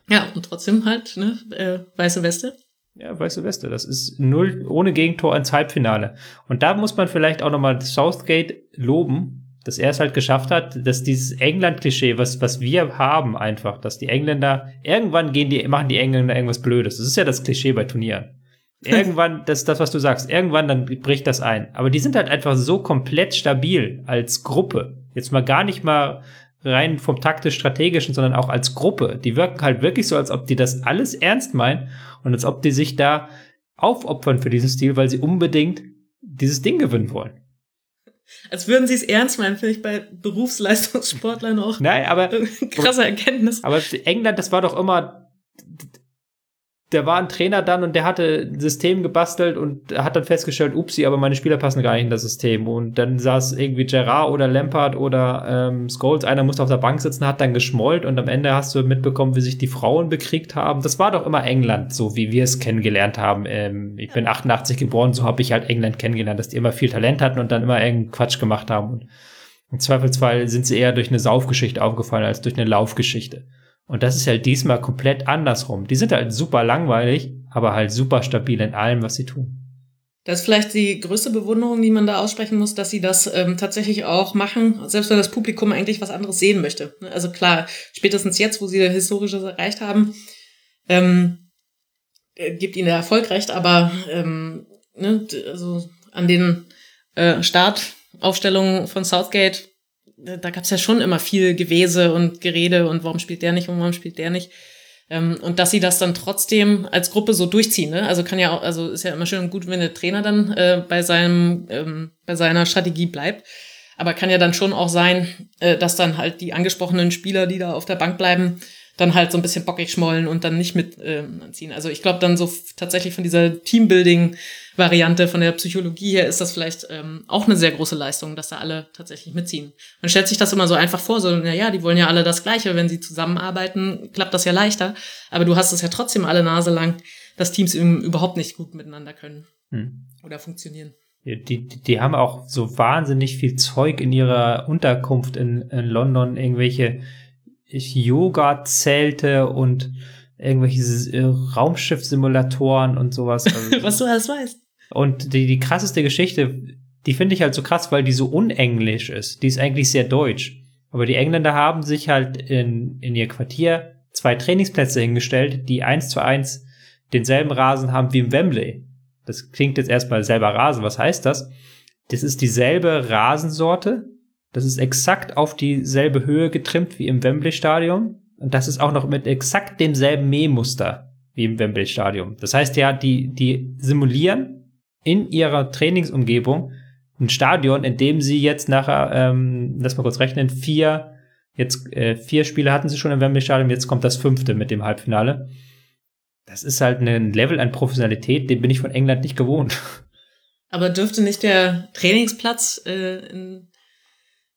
Ja, und trotzdem halt, ne, äh, weiße Weste. Ja, weiße Weste. Das ist null ohne Gegentor ins Halbfinale. Und da muss man vielleicht auch nochmal Southgate loben, dass er es halt geschafft hat, dass dieses England-Klischee, was, was wir haben einfach, dass die Engländer, irgendwann gehen die, machen die Engländer irgendwas Blödes. Das ist ja das Klischee bei Turnieren. irgendwann, das ist das, was du sagst, irgendwann dann bricht das ein. Aber die sind halt einfach so komplett stabil als Gruppe. Jetzt mal gar nicht mal rein vom taktisch-strategischen, sondern auch als Gruppe. Die wirken halt wirklich so, als ob die das alles ernst meinen und als ob die sich da aufopfern für diesen Stil, weil sie unbedingt dieses Ding gewinnen wollen. Als würden sie es ernst meinen, finde ich bei Berufsleistungssportlern auch. Nein, aber krasse Erkenntnis. Aber England, das war doch immer der war ein Trainer dann und der hatte ein System gebastelt und hat dann festgestellt, upsie, aber meine Spieler passen gar nicht in das System. Und dann saß irgendwie Gerard oder Lampard oder ähm, Scholes, einer musste auf der Bank sitzen, hat dann geschmollt und am Ende hast du mitbekommen, wie sich die Frauen bekriegt haben. Das war doch immer England, so wie wir es kennengelernt haben. Ähm, ich bin 88 geboren, so habe ich halt England kennengelernt, dass die immer viel Talent hatten und dann immer irgendeinen Quatsch gemacht haben. Und im Zweifelsfall sind sie eher durch eine Saufgeschichte aufgefallen als durch eine Laufgeschichte. Und das ist halt diesmal komplett andersrum. Die sind halt super langweilig, aber halt super stabil in allem, was sie tun. Das ist vielleicht die größte Bewunderung, die man da aussprechen muss, dass sie das ähm, tatsächlich auch machen, selbst wenn das Publikum eigentlich was anderes sehen möchte. Also klar, spätestens jetzt, wo sie Historisches erreicht haben, ähm, äh, gibt ihnen der Erfolg recht, aber ähm, ne, also an den äh, Startaufstellungen von Southgate da gab es ja schon immer viel Gewese und Gerede und warum spielt der nicht und warum spielt der nicht. Ähm, und dass sie das dann trotzdem als Gruppe so durchziehen, ne? Also kann ja auch, also ist ja immer schön und gut, wenn der Trainer dann äh, bei seinem, ähm, bei seiner Strategie bleibt. Aber kann ja dann schon auch sein, äh, dass dann halt die angesprochenen Spieler, die da auf der Bank bleiben, dann halt so ein bisschen bockig schmollen und dann nicht mit ähm, anziehen. Also ich glaube dann so tatsächlich von dieser Teambuilding-Variante, von der Psychologie her, ist das vielleicht ähm, auch eine sehr große Leistung, dass da alle tatsächlich mitziehen. Man stellt sich das immer so einfach vor, so, na ja, die wollen ja alle das Gleiche, wenn sie zusammenarbeiten, klappt das ja leichter. Aber du hast es ja trotzdem alle Nase lang, dass Teams überhaupt nicht gut miteinander können hm. oder funktionieren. Die, die, die haben auch so wahnsinnig viel Zeug in ihrer Unterkunft in, in London, irgendwelche Yoga-Zelte und irgendwelche äh, Raumschiff-Simulatoren und sowas. Also, Was du alles weißt. Und die, die krasseste Geschichte, die finde ich halt so krass, weil die so unenglisch ist. Die ist eigentlich sehr deutsch. Aber die Engländer haben sich halt in, in ihr Quartier zwei Trainingsplätze hingestellt, die eins zu eins denselben Rasen haben wie im Wembley. Das klingt jetzt erstmal selber Rasen. Was heißt das? Das ist dieselbe Rasensorte, das ist exakt auf dieselbe Höhe getrimmt wie im Wembley-Stadion. Und das ist auch noch mit exakt demselben Mähmuster wie im Wembley-Stadion. Das heißt ja, die, die simulieren in ihrer Trainingsumgebung ein Stadion, in dem sie jetzt nachher, ähm, lass mal kurz rechnen, vier, jetzt äh, vier Spiele hatten sie schon im Wembley-Stadion, jetzt kommt das fünfte mit dem Halbfinale. Das ist halt ein Level an Professionalität, den bin ich von England nicht gewohnt. Aber dürfte nicht der Trainingsplatz äh, in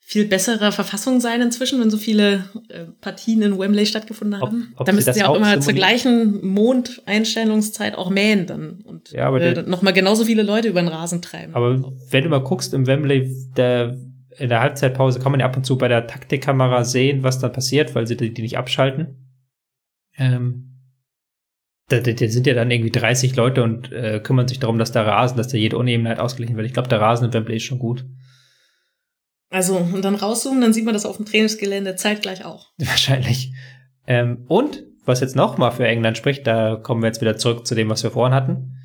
viel bessere Verfassung sein inzwischen, wenn so viele äh, Partien in Wembley stattgefunden haben. Ob, ob da müssten sie auch, immer zur gleichen Mondeinstellungszeit auch mähen dann und ja, aber äh, nochmal genauso viele Leute über den Rasen treiben. Aber wenn du mal guckst im Wembley, der, in der Halbzeitpause kann man ja ab und zu bei der Taktikkamera sehen, was dann passiert, weil sie die, die nicht abschalten. Ähm, da, da, da, sind ja dann irgendwie 30 Leute und äh, kümmern sich darum, dass der Rasen, dass der jede Unebenheit ausgeglichen wird. Ich glaube, der Rasen in Wembley ist schon gut. Also, und dann rauszoomen, dann sieht man das auf dem Trainingsgelände zeitgleich auch. Wahrscheinlich. Ähm, und, was jetzt noch mal für England spricht, da kommen wir jetzt wieder zurück zu dem, was wir vorhin hatten.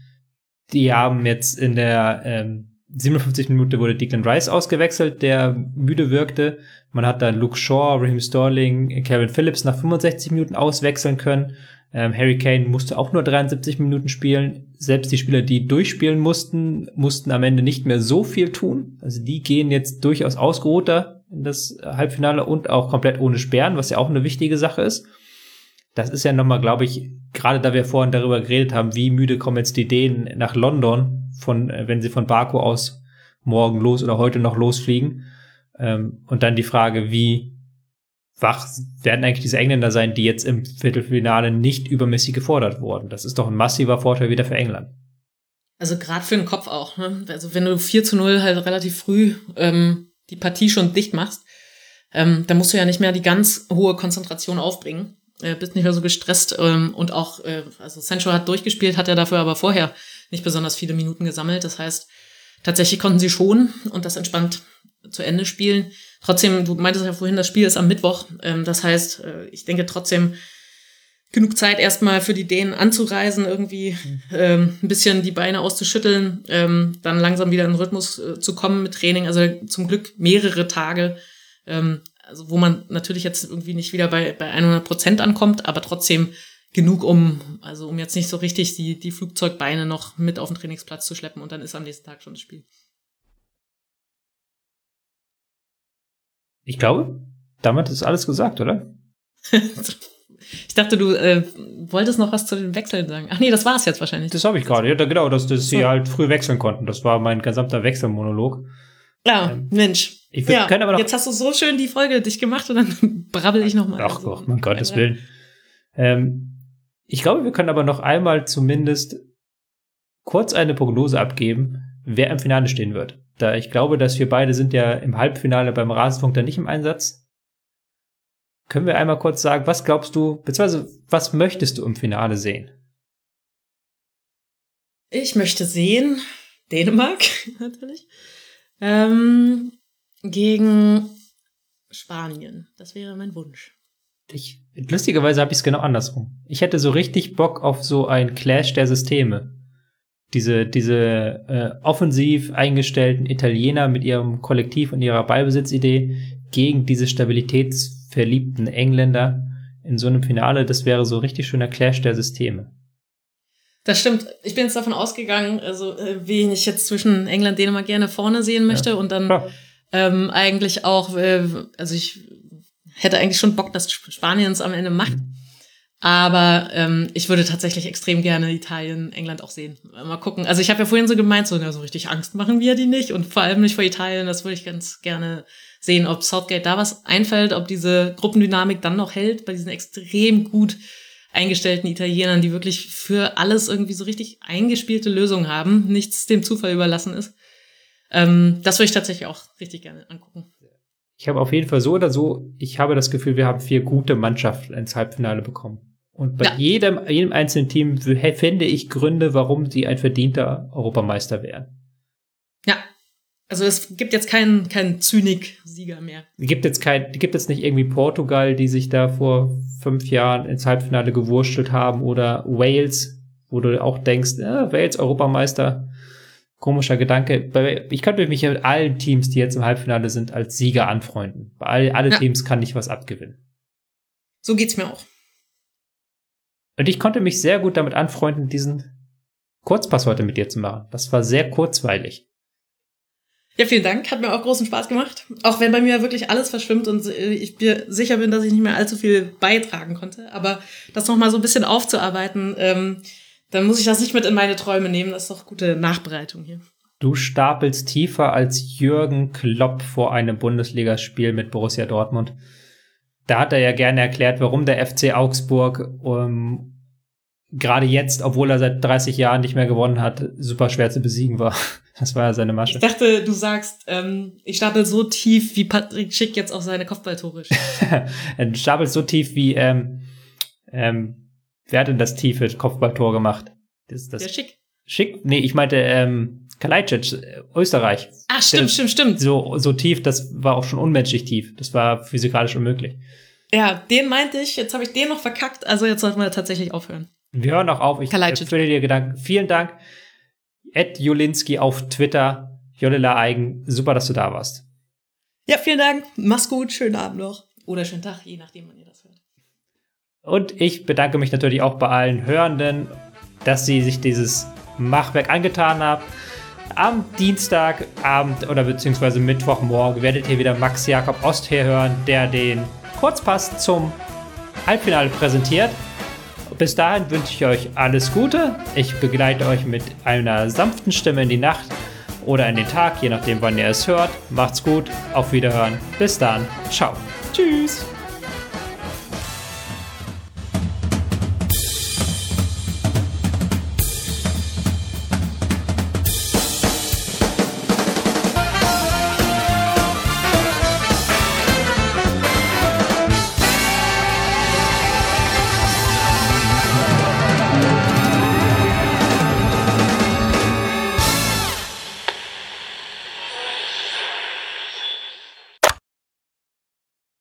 Die haben jetzt in der ähm, 57 Minute wurde Declan Rice ausgewechselt, der müde wirkte. Man hat dann Luke Shaw, Raheem Sterling, Kevin Phillips nach 65 Minuten auswechseln können. Ähm, Harry Kane musste auch nur 73 Minuten spielen. Selbst die Spieler, die durchspielen mussten, mussten am Ende nicht mehr so viel tun. Also die gehen jetzt durchaus ausgeruhter in das Halbfinale und auch komplett ohne Sperren, was ja auch eine wichtige Sache ist. Das ist ja nochmal, glaube ich, gerade da wir vorhin darüber geredet haben, wie müde kommen jetzt die Dänen nach London, von, äh, wenn sie von Baku aus morgen los oder heute noch losfliegen. Ähm, und dann die Frage, wie wach werden eigentlich diese Engländer sein, die jetzt im Viertelfinale nicht übermäßig gefordert wurden. Das ist doch ein massiver Vorteil wieder für England. Also gerade für den Kopf auch. Ne? Also wenn du 4 zu 0 halt relativ früh ähm, die Partie schon dicht machst, ähm, dann musst du ja nicht mehr die ganz hohe Konzentration aufbringen. Äh, bist nicht mehr so gestresst ähm, und auch, äh, also Sancho hat durchgespielt, hat er dafür aber vorher nicht besonders viele Minuten gesammelt. Das heißt, tatsächlich konnten sie schon und das entspannt zu Ende spielen. Trotzdem, du meintest ja vorhin, das Spiel ist am Mittwoch. Ähm, das heißt, äh, ich denke trotzdem, genug Zeit erstmal für die Dänen anzureisen, irgendwie ähm, ein bisschen die Beine auszuschütteln, ähm, dann langsam wieder in den Rhythmus äh, zu kommen mit Training. Also zum Glück mehrere Tage, ähm, also wo man natürlich jetzt irgendwie nicht wieder bei, bei 100 Prozent ankommt, aber trotzdem genug, um, also um jetzt nicht so richtig die, die Flugzeugbeine noch mit auf den Trainingsplatz zu schleppen und dann ist am nächsten Tag schon das Spiel. Ich glaube, damit ist alles gesagt, oder? ich dachte, du äh, wolltest noch was zu den Wechseln sagen. Ach nee, das war es jetzt wahrscheinlich. Das habe ich gerade. Ja, genau, dass, dass so. sie halt früh wechseln konnten. Das war mein gesamter Wechselmonolog. Ja, ähm, Mensch. Ich würd, ja, aber noch jetzt hast du so schön die Folge dich gemacht und dann brabbel ich nochmal. Ach also, mein Gottes Willen. Ähm, ich glaube, wir können aber noch einmal zumindest kurz eine Prognose abgeben, wer im Finale stehen wird. Da ich glaube, dass wir beide sind ja im Halbfinale beim Rasenfunk dann nicht im Einsatz. Können wir einmal kurz sagen, was glaubst du, beziehungsweise was möchtest du im Finale sehen? Ich möchte sehen, Dänemark natürlich, ähm, gegen Spanien. Das wäre mein Wunsch. Ich, lustigerweise habe ich es genau andersrum. Ich hätte so richtig Bock auf so ein Clash der Systeme. Diese, diese äh, offensiv eingestellten Italiener mit ihrem Kollektiv und ihrer Ballbesitzidee gegen diese stabilitätsverliebten Engländer in so einem Finale, das wäre so richtig schöner Clash der Systeme. Das stimmt. Ich bin jetzt davon ausgegangen, also äh, wen ich jetzt zwischen England und Dänemark gerne vorne sehen möchte ja. und dann ähm, eigentlich auch, äh, also ich hätte eigentlich schon Bock, dass Spanien es am Ende macht. Aber ähm, ich würde tatsächlich extrem gerne Italien, England auch sehen. Mal gucken. Also ich habe ja vorhin so gemeint, so, ja, so richtig Angst machen wir die nicht und vor allem nicht vor Italien. Das würde ich ganz gerne sehen, ob Southgate da was einfällt, ob diese Gruppendynamik dann noch hält bei diesen extrem gut eingestellten Italienern, die wirklich für alles irgendwie so richtig eingespielte Lösungen haben, nichts dem Zufall überlassen ist. Ähm, das würde ich tatsächlich auch richtig gerne angucken. Ich habe auf jeden Fall so oder so, ich habe das Gefühl, wir haben vier gute Mannschaften ins Halbfinale bekommen. Und bei ja. jedem, jedem einzelnen Team fände ich Gründe, warum sie ein verdienter Europameister wären. Also es gibt jetzt keinen, keinen Zynik-Sieger mehr. Gibt jetzt kein, gibt jetzt nicht irgendwie Portugal, die sich da vor fünf Jahren ins Halbfinale gewurschtelt haben oder Wales, wo du auch denkst, ja, Wales Europameister komischer Gedanke. Ich könnte mich mit allen Teams, die jetzt im Halbfinale sind, als Sieger anfreunden. Bei all, alle ja. Teams kann ich was abgewinnen. So geht's mir auch. Und ich konnte mich sehr gut damit anfreunden, diesen Kurzpass heute mit dir zu machen. Das war sehr kurzweilig. Ja, vielen Dank. Hat mir auch großen Spaß gemacht. Auch wenn bei mir wirklich alles verschwimmt und äh, ich mir sicher bin, dass ich nicht mehr allzu viel beitragen konnte. Aber das nochmal so ein bisschen aufzuarbeiten, ähm, dann muss ich das nicht mit in meine Träume nehmen. Das ist doch gute Nachbereitung hier. Du stapelst tiefer als Jürgen Klopp vor einem Bundesligaspiel mit Borussia Dortmund. Da hat er ja gerne erklärt, warum der FC Augsburg um, gerade jetzt, obwohl er seit 30 Jahren nicht mehr gewonnen hat, super schwer zu besiegen war. Das war ja seine Masche. Ich dachte, du sagst, ähm, ich stapel so tief, wie Patrick Schick jetzt auf seine Kopfballtore Du stapelst so tief wie ähm, ähm, Wer hat denn das tiefe Kopfballtor gemacht? Das, das Der Schick. Schick? Nee, ich meinte ähm, Kalajdzic, äh, Österreich. Ach, stimmt, Der, stimmt, stimmt. So, so tief, das war auch schon unmenschlich tief. Das war physikalisch unmöglich. Ja, den meinte ich. Jetzt habe ich den noch verkackt. Also jetzt sollten wir tatsächlich aufhören. Wir hören auch auf. Ich erfülle dir Gedanken. Vielen Dank. Ed Jolinski auf Twitter. Jolila Eigen. Super, dass du da warst. Ja, vielen Dank. Mach's gut. Schönen Abend noch. Oder schönen Tag, je nachdem, wann ihr das hört. Und ich bedanke mich natürlich auch bei allen Hörenden, dass sie sich dieses Machwerk angetan haben. Am Dienstagabend oder beziehungsweise Mittwochmorgen werdet ihr wieder Max Jakob Osther hören, der den Kurzpass zum Halbfinale präsentiert. Bis dahin wünsche ich euch alles Gute. Ich begleite euch mit einer sanften Stimme in die Nacht oder in den Tag, je nachdem, wann ihr es hört. Macht's gut, auf Wiederhören. Bis dann. Ciao. Tschüss.